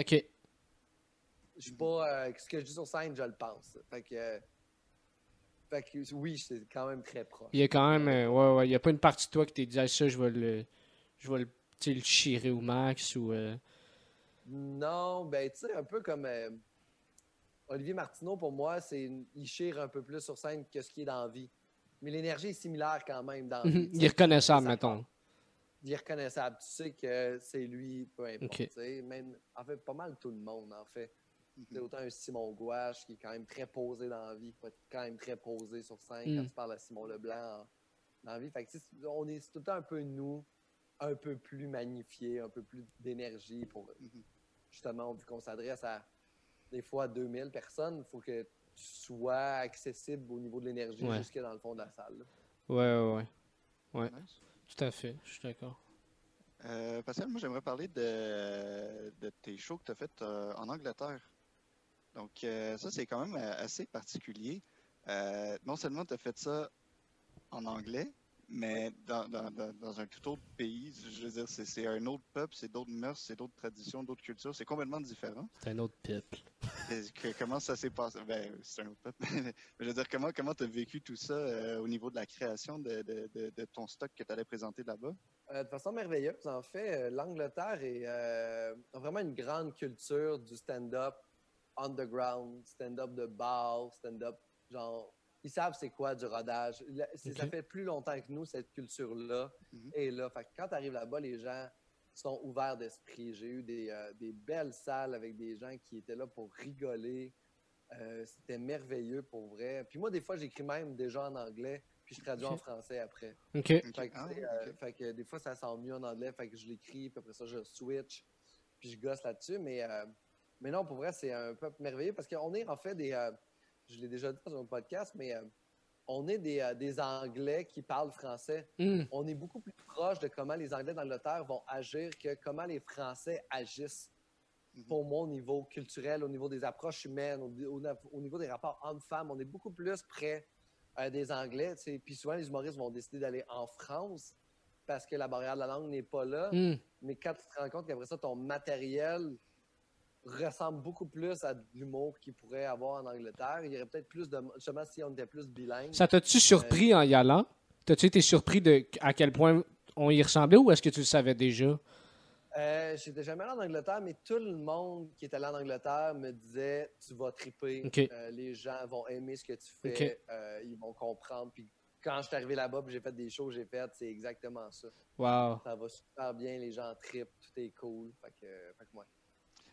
Je suis pas. euh, ce que je dis sur scène, je le pense. Fait que. Euh, Fait que oui, c'est quand même très proche. Il y a quand même. euh, ouais, ouais. Il n'y a pas une partie de toi qui t'est dit, Ah, ça, je vais le. Je vais le, chirer au max ou. euh, Non, ben tu sais, un peu comme euh, Olivier Martineau, pour moi, c'est il chire un peu plus sur scène que ce qui est dans la vie. Mais l'énergie est similaire quand même dans la vie. il est reconnaissable, mettons. Il est reconnaissable. Tu sais que c'est lui, peu importe. Même, en fait, pas mal tout le monde, en fait. C'est autant un Simon Gouache qui est quand même très posé dans la vie, faut être quand même très posé sur scène Mm. quand tu parles à Simon Leblanc en- dans la vie. Fait que, tu sais, on est tout le temps un peu nous, un peu plus magnifié, un peu plus d'énergie pour Mhm. justement, vu qu'on s'adresse à des fois 2000 personnes, il faut que tu sois accessible au niveau de l'énergie Ouais. jusque dans le fond de la salle. là. Ouais, ouais, ouais. Nice. Tout à fait. Je suis d'accord. Euh, Pascal, moi j'aimerais parler de, de tes shows que tu as fait euh, en Angleterre. Donc euh, ça c'est quand même euh, assez particulier. Euh, non seulement tu as fait ça en anglais, mais dans, dans- dans- dans un tout autre pays. Je veux dire, c'est un autre peuple, c'est d'autres mœurs, c'est d'autres traditions, d'autres cultures. C'est complètement différent. C'est un autre peuple. Que- comment ça s'est passé? Ben, c'est un autre peuple. Mais je veux dire, comment comment tu as vécu tout ça euh, au niveau de la création de, de- de- de ton stock que tu allais présenter là-bas? Euh, de façon merveilleuse, en fait, l'Angleterre est, euh, a vraiment une grande culture du stand-up underground, stand-up de bar, stand-up, genre, ils savent c'est quoi du rodage. Ça fait plus longtemps que nous, cette culture-là Mhm. est là. Fait que quand tu arrives là-bas, les gens sont ouverts d'esprit. J'ai eu des, euh, des belles salles avec des gens qui étaient là pour rigoler. Euh, C'était merveilleux pour vrai. Puis moi, des fois, j'écris même déjà en anglais, puis je traduis en français après. OK. Fait que, Ah, euh, fait que des fois, ça sent mieux en anglais, fait que je l'écris, puis après ça, je switch, puis je gosse là-dessus. Mais, mais non, pour vrai, c'est un peuple merveilleux parce qu'on est en fait des. euh, je l'ai déjà dit dans un podcast, mais euh, on est des, euh, des Anglais qui parlent français. Hmm. On est beaucoup plus proche de comment les Anglais d'Angleterre vont agir que comment les Français agissent. Mhm. Pour moi, au niveau culturel, au niveau des approches humaines, au, au- au niveau des rapports hommes-femmes, on est beaucoup plus près euh, des Anglais. tu sais. Puis souvent, les humoristes vont décider d'aller en France parce que la barrière de la langue n'est pas là. Hmm. Mais quand tu te rends compte qu'après ça, ton matériel ressemble beaucoup plus à de l'humour qu'il pourrait avoir en Angleterre, il y aurait peut-être plus de. Justement, si on était plus bilingue. Ça t'a-tu surpris en y allant? T'as-tu été surpris de à quel point on y ressemblait ou est-ce que tu le savais déjà? Euh, J'étais jamais allé en Angleterre, mais tout le monde qui est allé en Angleterre me disait tu vas triper, euh, les gens vont aimer ce que tu fais, euh, ils vont comprendre. Puis quand je suis arrivé là-bas, puis j'ai fait des shows, que j'ai fait, c'est exactement ça. Wow. Ça va super bien, les gens tripent, tout est cool. Fait que, fait que ouais.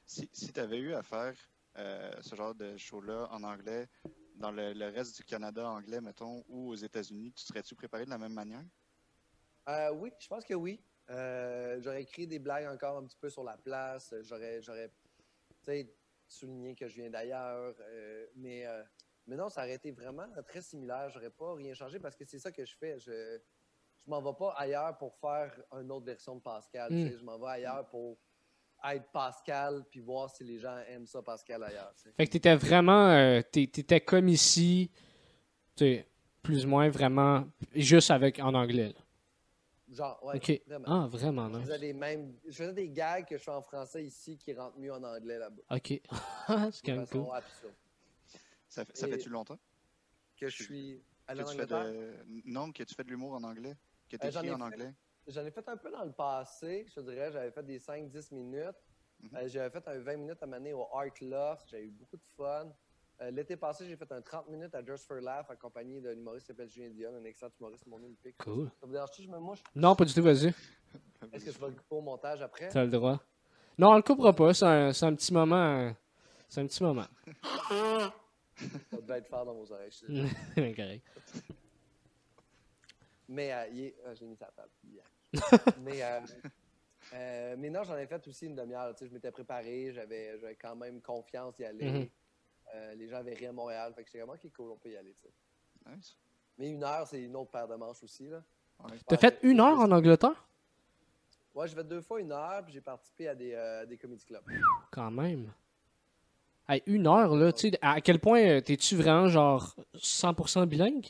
Si, si tu avais eu à faire euh, ce genre de show-là en anglais dans le, le reste du Canada anglais, mettons, ou aux États-Unis, tu serais-tu préparé de la même manière? Euh, oui, je pense que oui. Euh, j'aurais écrit des blagues encore un petit peu sur la place. J'aurais, j'aurais tu sais, souligné que je viens d'ailleurs. euh, mais, euh, mais non, ça aurait été vraiment très similaire. J'aurais pas rien changé parce que c'est ça que je fais. Je je m'en vais pas ailleurs pour faire une autre version de Pascal. sais. Je m'en vais ailleurs pour être Pascal puis voir si les gens aiment ça Pascal ailleurs. Fait que t'étais vraiment. euh, t'étais comme ici, tu sais, plus ou moins vraiment, juste avec en anglais. là. Genre, ouais, Ok. vraiment. Ah, vraiment, Je nice. faisais, des mêmes, je faisais des gags que je fais en français ici qui rentrent mieux en anglais là-bas. Ok. C'est quand même cool. absurde. Ça, fait-tu longtemps? Que je suis allé que en tu fais Angleterre. de... Non, que tu fais de l'humour en anglais? Que tu Euh, j'en écris ai en fait. anglais? J'en ai fait un peu dans le passé, je te dirais. J'avais fait des 5-10 minutes. Mhm. Euh, j'avais fait un 20 minutes à m'amener au Art Loft. J'avais eu beaucoup de fun. Euh, L'été passé, j'ai fait un 30 minutes à Just for Laugh, accompagné d'un humoriste qui s'appelle Julien Dion, un excellent humoriste, mon nom le pique. Cool. Ça vous dérange-tu, je me mouche? Non, pas du tout, vas-y. Est-ce que je vais le couper au montage après? T'as le droit. Non, on le coupera pas. C'est un, c'est un petit moment. euh, C'est un petit moment. Ça devait être fort dans vos oreilles. je correct. Mais euh, il est- ah, j'ai mis ça à table. Yeah. mais, euh, euh, mais non, j'en ai fait aussi une demi-heure. tu sais, Je m'étais préparé, j'avais j'avais quand même confiance d'y aller. Mhm. Euh, les gens avaient ri à Montréal, fait que j'étais vraiment ok, cool, on peut y aller. tu sais. Nice. Mais une heure, c'est une autre paire de manches aussi. Là. Ouais. T'as fait une heure en Angleterre? Ouais, j'ai fait deux fois une heure, puis j'ai participé à des, euh, des comedy clubs. Quand même. Hey, une heure, là, tu sais, à quel point t'es-tu vraiment genre 100% bilingue?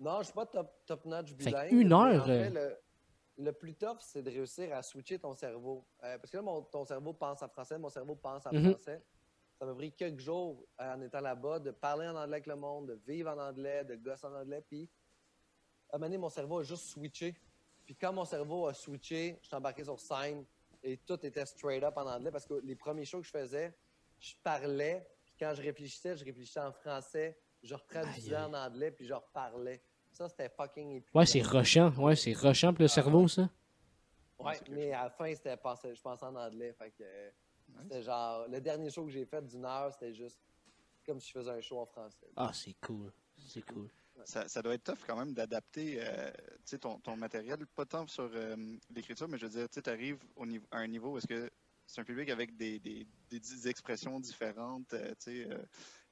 Non, je suis pas top, top notch Fait bilingue. en heure, fait, euh, le, le plus tough, c'est de réussir à switcher ton cerveau. Euh, parce que là, mon, ton cerveau pense en français, mon cerveau pense en Mhm. français. ça m'a pris quelques jours euh, en étant là-bas de parler en anglais avec le monde, de vivre en anglais, de gosser en anglais. Puis, à un moment donné, mon cerveau a juste switché. Puis, quand mon cerveau a switché, je suis embarqué sur scène et tout était straight up en anglais parce que les premiers shows que je faisais, je parlais. Puis, quand je réfléchissais, je réfléchissais en français, je retraduisais Aïe, en anglais, puis je reparlais. Ça, c'était fucking épuisant. Ouais, c'est rushant. Ouais, c'est rushant pour le cerveau, ça. Ouais, mais à la fin, c'était pensé- je pensais en anglais. Fait que c'était genre. Le dernier show que j'ai fait d'une heure, c'était juste comme si je faisais un show en français. Ah, c'est cool. C'est cool. Ça, ça doit être tough quand même d'adapter euh, tu sais, ton, ton matériel, pas tant sur euh, l'écriture, mais je veux dire, tu arrives à un niveau où est-ce que c'est un public avec des, des, des, des expressions différentes, euh, tu sais, euh,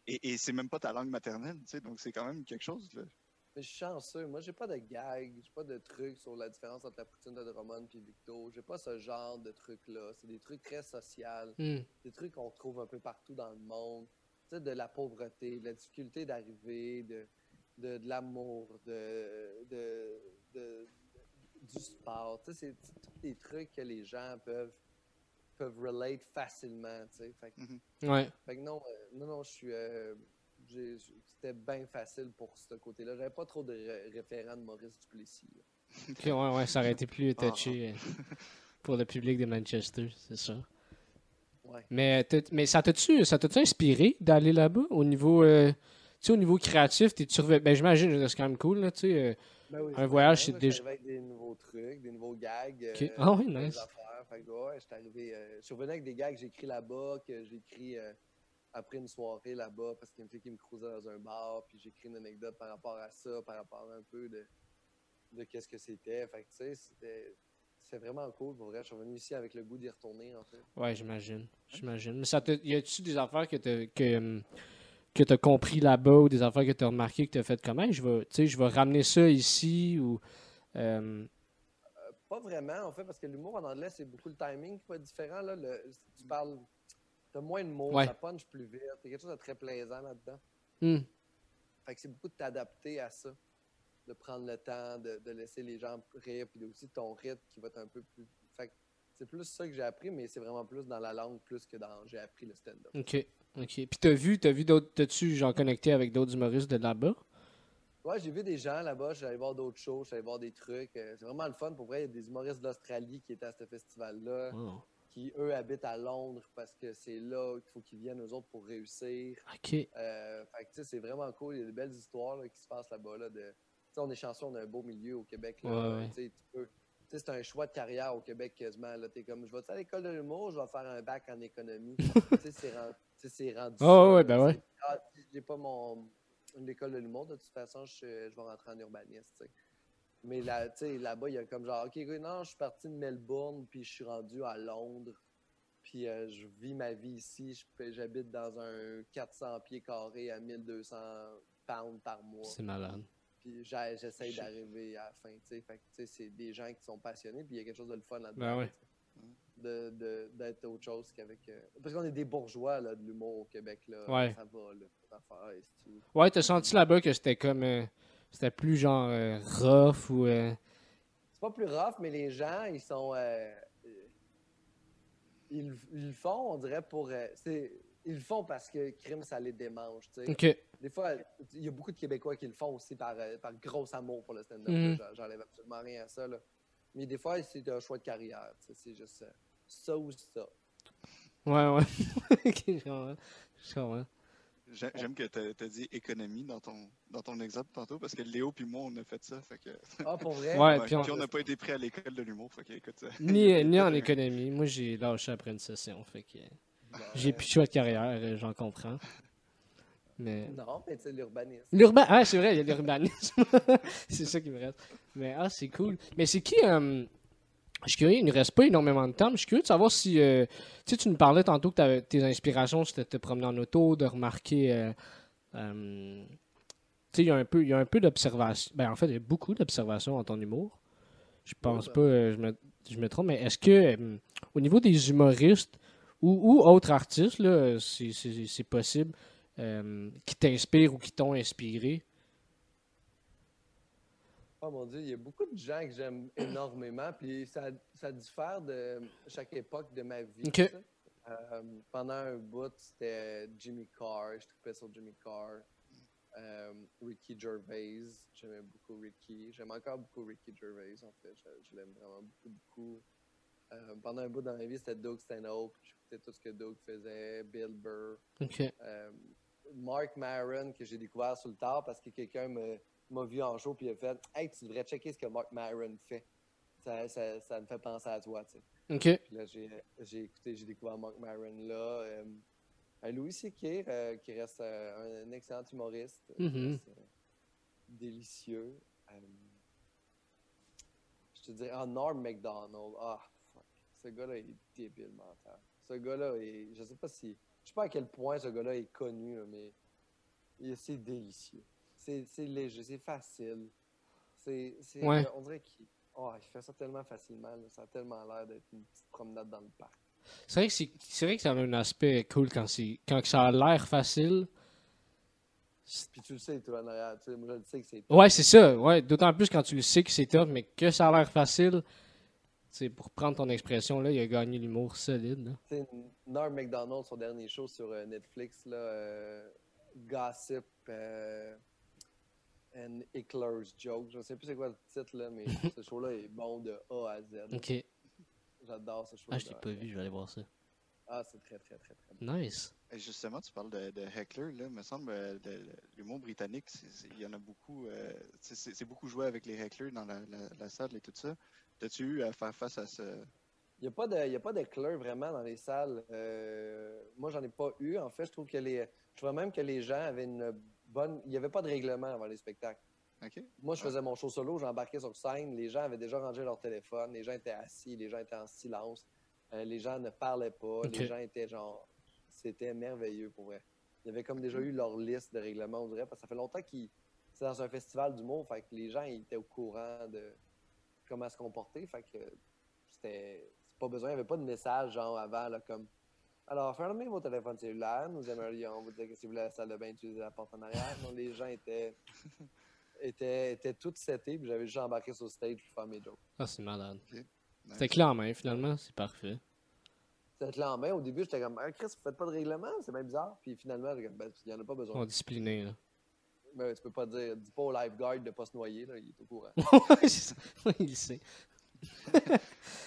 et, et c'est même pas ta langue maternelle, tu sais, donc c'est quand même quelque chose. Là. Mais je suis chanceux. Moi, j'ai pas de gag, j'ai pas de trucs sur la différence entre la poutine de Drummond et Victo. J'ai pas ce genre de trucs-là. C'est des trucs très sociaux, Hmm. des trucs qu'on trouve un peu partout dans le monde. Tu sais, de la pauvreté, de la difficulté d'arriver, de, de, de l'amour, de, de, de- du sport. Tu sais, c'est tous des trucs que les gens peuvent, peuvent relate facilement, tu sais. Fait que Ouais. fait que non, euh, non, non, je suis. euh, C'était bien facile pour ce côté-là. J'avais pas trop de ré- référents de Maurice Duplessis. là. Ok, ouais, ouais, ça aurait été plus touché euh, pour le public de Manchester, c'est ça. Ouais. Mais, t'as- mais ça t'a-tu inspiré d'aller là-bas au niveau euh, tu sais, au niveau créatif, t'es-tu revé- ben j'imagine que c'est quand même cool là, tu sais. euh, Ben oui, Un voyage, c'est déjà- avec des nouveaux trucs, des nouveaux gags. Ok. euh, Ah oui, nice. affaires. Fait que, ouais, j'étais arrivé. euh, je suis revenu avec des gags que j'ai écrits là-bas, que j'ai écrit euh, après une soirée là-bas, parce qu'il y a une fille qui me croisait dans un bar, puis j'ai écrit une anecdote par rapport à ça, par rapport un peu de, de qu'est-ce que c'était. Fait que, tu sais, c'était. C'est vraiment cool, pour vrai. Je suis revenu ici avec le goût d'y retourner, en fait. Ouais, j'imagine. J'imagine. Mais ça te y a-tu des affaires que t'as que que t'as compris là-bas ou des affaires que t'as remarqué que t'as fait comment? Je vais tu sais je vais ramener ça ici ou euh, Pas vraiment, en fait, parce que l'humour en anglais, c'est beaucoup le timing qui va être différent. Là. Le- tu parles. T'as moins de mots, Ouais. ça punch plus vite. Il y a quelque chose de très plaisant là-dedans. hmm, Fait que c'est beaucoup de t'adapter à ça. De prendre le temps, de, de laisser les gens rire, puis aussi ton rythme qui va être un peu plus. Fait que c'est plus ça que j'ai appris, mais c'est vraiment plus dans la langue, plus que dans j'ai appris le stand-up. OK. OK. Puis t'as vu t'as vu d'autres t'as-tu genre connecté avec d'autres humoristes de là-bas? Ouais, j'ai vu des gens là-bas, allé voir d'autres shows, allé voir des trucs. euh, c'est vraiment le fun. Pour vrai, il y a des humoristes d'Australie qui étaient à ce festival-là. Wow. Qui, eux, habitent à Londres parce que c'est là qu'il faut qu'ils viennent, eux autres, pour réussir. OK. Euh, fait que, tu sais, c'est vraiment cool. Il y a de belles histoires là, qui se passent là-bas. Là, de... tu sais, on est chanceux, on a un beau milieu au Québec. Là, Ouais, ouais. Tu peux- tu sais, c'est un choix de carrière au Québec quasiment. Là, t'es comme, je vais à l'école de l'humour, je vais faire un bac en économie? tu sais, c'est rendu, c'est rendu Ah, ça, ouais, ben ouais. Ah, j'ai pas mon l'école de l'humour, de toute façon, je, je vais rentrer en urbanisme. Mais là, tu sais, là-bas, il y a comme genre, OK, non, je suis parti de Melbourne, puis je suis rendu à Londres. Puis euh, je vis ma vie ici. J'habite dans un 400 pieds carrés à 1200 pounds par mois. C'est malade. Puis j'essaie d'arriver à la fin. tu sais. Fait que, tu sais, c'est des gens qui sont passionnés. Puis il y a quelque chose de le fun là-dedans. Ben ouais. sais. De- de- D'être autre chose qu'avec. euh, Parce qu'on est des bourgeois là, de l'humour au Québec. Là. Ouais. Ça va, là. Ouais, t'as senti là-bas que c'était comme euh, c'était plus genre euh, rough ou euh, C'est pas plus rough, mais les gens, ils sont. euh, euh, ils, ils le font, on dirait, pour. c'est- ils le font parce que crime, ça les démange. tu sais. Des fois, il y a beaucoup de Québécois qui le font aussi par, par gros amour pour le stand-up. Mhm. J'enlève absolument rien à ça. là. Mais des fois, c'est un choix de carrière. C'est juste ça ou ça. Ouais, ouais. Je comprends. Je comprends. J'ai- J'aime que tu as dit économie dans ton, dans ton exemple tantôt, parce que Léo puis moi, on a fait ça. Fait que, Ah, pour vrai? Ouais, Ouais, puis on- n'a pas été pris à l'école de l'humour. Fait que, écoute, Ni, ni en économie. Moi, j'ai lâché après une session. Fait que j'ai euh, plus de choix de carrière, euh, j'en comprends. Mais. Non, mais tu sais, l'urbanisme. L'urbain. Ah, c'est vrai, il y a l'urbanisme. c'est ça qui me reste. Mais ah, c'est cool. Mais c'est qui. euh, Je suis curieux, il ne reste pas énormément de temps, mais je suis curieux de savoir si. euh, Tu sais, tu nous parlais tantôt que t'avais- tes inspirations, c'était de te promener en auto, de remarquer. euh, euh, Tu sais, il y a un peu, il y a un peu d'observation. Ben, en fait, il y a beaucoup d'observation dans ton humour. Je pense ben. pas, euh, je, me, je me trompe, mais est-ce que, au niveau des humoristes ou, ou autres artistes, là, c'est- possible, qui t'inspirent ou qui t'ont inspiré? Oh mon Dieu, il y a beaucoup de gens que j'aime énormément, puis ça, ça diffère de chaque époque de ma vie. Euh, pendant un bout, c'était Jimmy Carr. Je trippais sur Jimmy Carr. Euh, Ricky Gervais. J'aimais beaucoup Ricky. J'aime encore beaucoup Ricky Gervais, en fait. Je, je l'aime vraiment beaucoup, beaucoup. Euh, pendant un bout dans ma vie, c'était Doug Stanhope. J'écoutais tout ce que Doug faisait. Bill Burr. Mark Maron, que j'ai découvert sur le tard parce que quelqu'un me- m'a vu en show puis il a fait Hey, tu devrais checker ce que Mark Maron fait. Ça, ça, ça me fait penser à toi, tu sais. OK. Puis là, j'ai j'ai écouté, j'ai découvert Mark Maron là. Euh, un Louis C.K., euh, qui reste euh, un, excellent humoriste. qui Mhm. reste, délicieux. Je te dis, ah, Norm MacDonald. Ah, fuck. Ce gars-là est débile mental. Ce gars-là est. Je sais pas si. Je sais pas à quel point ce gars-là est connu, mais il- c'est délicieux. C'est léger, c'est facile. C'est. c'est- Ouais. On dirait qu'il oh, il fait ça tellement facilement. là. Ça a tellement l'air d'être une petite promenade dans le parc. C'est vrai que c'est vrai que ça a un aspect cool quand c'est quand ça a l'air facile. Puis tu le sais, toi, en arrière. Tu sais, moi, je le sais que c'est. Ouais, c'est ça. Ouais, d'autant plus quand tu le sais que c'est tough, mais que ça a l'air facile. Pour prendre ton expression là, il a gagné l'humour solide. là. Norm MacDonald, son dernier show sur euh, Netflix, là, euh, Gossip euh, and Hickler's Joke. Je ne sais plus c'est quoi le titre, là, mais ce show-là est bon de A à Z. Ok. J'adore ce show Ah, je l'ai pas vu, je vais aller voir ça. Ah, c'est très, très, très, très bon. Nice. Et justement, tu parles de, de heckler, là. me semble, euh, de- de- l'humour britannique, il y en a beaucoup. euh, c'est- beaucoup joué avec les hecklers dans la, la- la salle et tout ça. T'as-tu eu à faire face à ce. Il n'y a pas de, il y a pas d'éclairs vraiment dans les salles. Euh, moi, j'en ai pas eu. En fait, je trouve que les, je trouve même que les gens avaient une bonne, il n'y avait pas de règlement avant les spectacles. Moi, je Ah. faisais mon show solo, j'embarquais sur scène, les gens avaient déjà rangé leur téléphone, les gens étaient assis, les gens étaient en silence, euh, les gens ne parlaient pas, les gens étaient genre. C'était merveilleux pour vrai. Il y avait comme déjà eu leur liste de règlements, on dirait, parce que ça fait longtemps qu'ils. C'est dans un festival d'humour, fait que les gens ils étaient au courant de comment se comporter, fait que c'était. Pas besoin, il n'y avait pas de message genre avant, là, comme. Alors, fermez vos téléphones cellulaires, nous aimerions vous dire que si vous voulez la salle de bain, utilisez la porte en arrière. Non, les gens étaient étaient, étaient toutes setés, puis j'avais juste embarqué sur le stage pour faire mes jokes. Ah, c'est malade. Nice. C'était clé en main, finalement, c'est parfait. C'était là en main. Au début, j'étais comme, ah, Chris, vous faites pas de règlement, c'est bien bizarre. Puis finalement, ben, il n'y en a pas On besoin. est discipliné, là. Ben, tu peux pas dire, dis pas au lifeguard de pas se noyer, là, il est au courant. Ouais, c'est ça. Ouais, il le sait.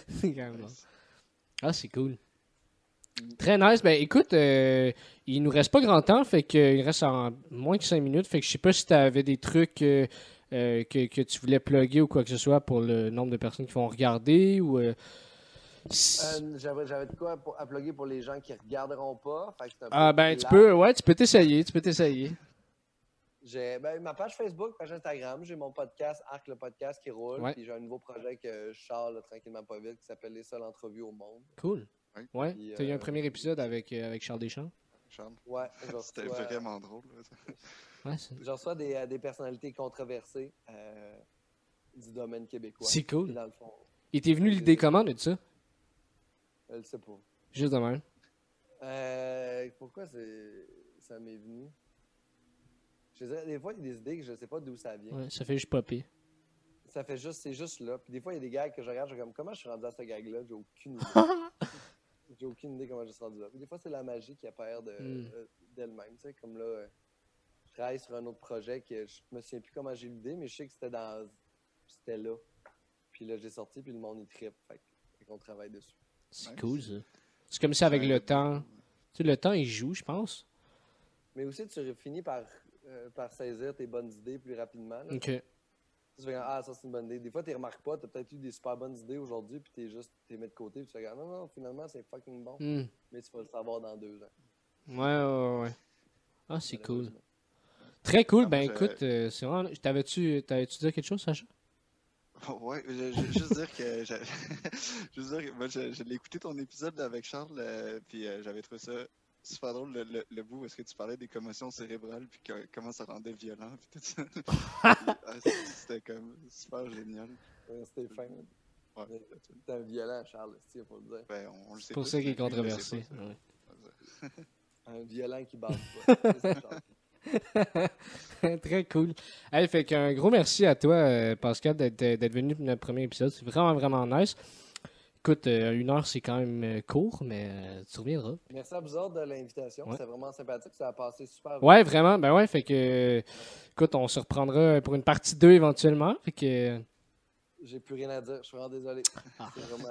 c'est carrément. Nice. Ah, c'est cool. Très nice. Ben écoute, euh, il nous reste pas grand temps, fait qu'il reste en moins que 5 minutes. Fait que je sais pas si tu avais des trucs euh, euh, que, que tu voulais plugger ou quoi que ce soit pour le nombre de personnes qui vont regarder ou. euh, J'avais de quoi pour, à plugger pour les gens qui regarderont pas. Fait que ah ben tu peux, ouais, tu peux t'essayer, tu peux t'essayer. J'ai ben, ma page Facebook, page Instagram, j'ai mon podcast, Arc le podcast qui roule. Ouais. Puis j'ai un nouveau projet que je sors là, tranquillement pas vite qui s'appelle Les seules entrevues au monde. Cool. Ouais. Puis, t'as eu un euh, premier épisode avec, euh, avec Charles Deschamps. Charles? Ouais, C'était reçois- vraiment drôle. là. Ouais, c'est- Je reçois des, euh, des personnalités controversées euh, du domaine québécois. c'est cool. Dans le fond, Il t'est venu l'idée comment de ça? je le sais pas. Juste de même. Euh, pourquoi c'est- ça m'est venu? Je dirais, des fois, il y a des idées que je sais pas d'où ça vient. Ouais, ça fait juste popper. Ça fait juste, c'est juste là. Puis des fois, il y a des gags que je regarde, je suis comme, comment je suis rendu à ce gag-là? J'ai aucune idée. J'ai aucune idée comment je suis rendu là. Puis des fois, c'est la magie qui apparaît de, Mm. euh, d'elle-même. Tu sais, comme là, euh, je travaille sur un autre projet que je me souviens plus comment j'ai eu l'idée, mais je sais que c'était dans, c'était là. Puis là, j'ai sorti, puis le monde, il trippe. Fait, qu'on travaille dessus. C'est cool ça. C'est comme ça avec le temps. Tu sais, le temps, il joue, je pense. Mais aussi, tu finis par, euh, par saisir tes bonnes idées plus rapidement. là. Ok. Tu fais ah, ça, c'est une bonne idée. Des fois, tu remarques pas, tu as peut-être eu des super bonnes idées aujourd'hui, puis tu juste, t'es mis de côté, puis tu fais, comme, non, non, finalement, c'est fucking bon. Hmm. Mais tu vas le savoir dans deux ans. Ouais, ouais, ouais. Ah, c'est cool. Très cool. Ah, ben je- écoute, euh, c'est vraiment. T'avais-tu t'avais-tu dit quelque chose, Sacha? Ouais, je, je- juste dire que. je- juste dire que moi, je, je l'ai écouté ton épisode avec Charles, euh, puis euh, j'avais trouvé ça super drôle le, le, le bout où est-ce que tu parlais des commotions cérébrales, puis que- comment ça rendait violent, puis tout ça. Ah, C'était comme super génial. Euh, C'était fin. Ouais. T'es un violent, Charles, il faut le dire. Ben, on, on le sait C'est pour ça qu'il est controversé. Ouais. Un violent qui Charles. Très cool. Hey, fait qu'un gros merci à toi, euh, Pascal, d'être d'être venu pour notre premier épisode. C'est vraiment, vraiment nice. Écoute, euh, une heure, c'est quand même euh, court, mais euh, tu reviendras. Merci à vous autres de l'invitation. Ouais. C'était vraiment sympathique. Ça a passé super vite. Ouais, vraiment. Ben ouais, fait que. Écoute, on se reprendra pour une partie 2 éventuellement. Fait que. J'ai plus rien à dire. Je suis vraiment désolé. Ah. C'est vraiment,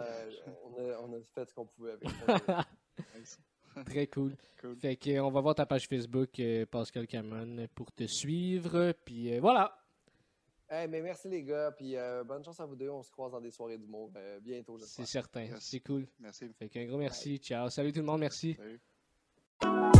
on, a, on a fait ce qu'on pouvait avec. Très cool. Cool. Fait que, on va voir ta page Facebook, Pascal Cameron, pour te suivre. Puis voilà. Hey, mais merci les gars. Puis euh, bonne chance à vous deux. On se croise dans des soirées d'humour euh, bientôt, C'est certain. C'est cool. Merci. Fait qu'un gros merci. Ciao. Salut tout le monde. Merci. Salut.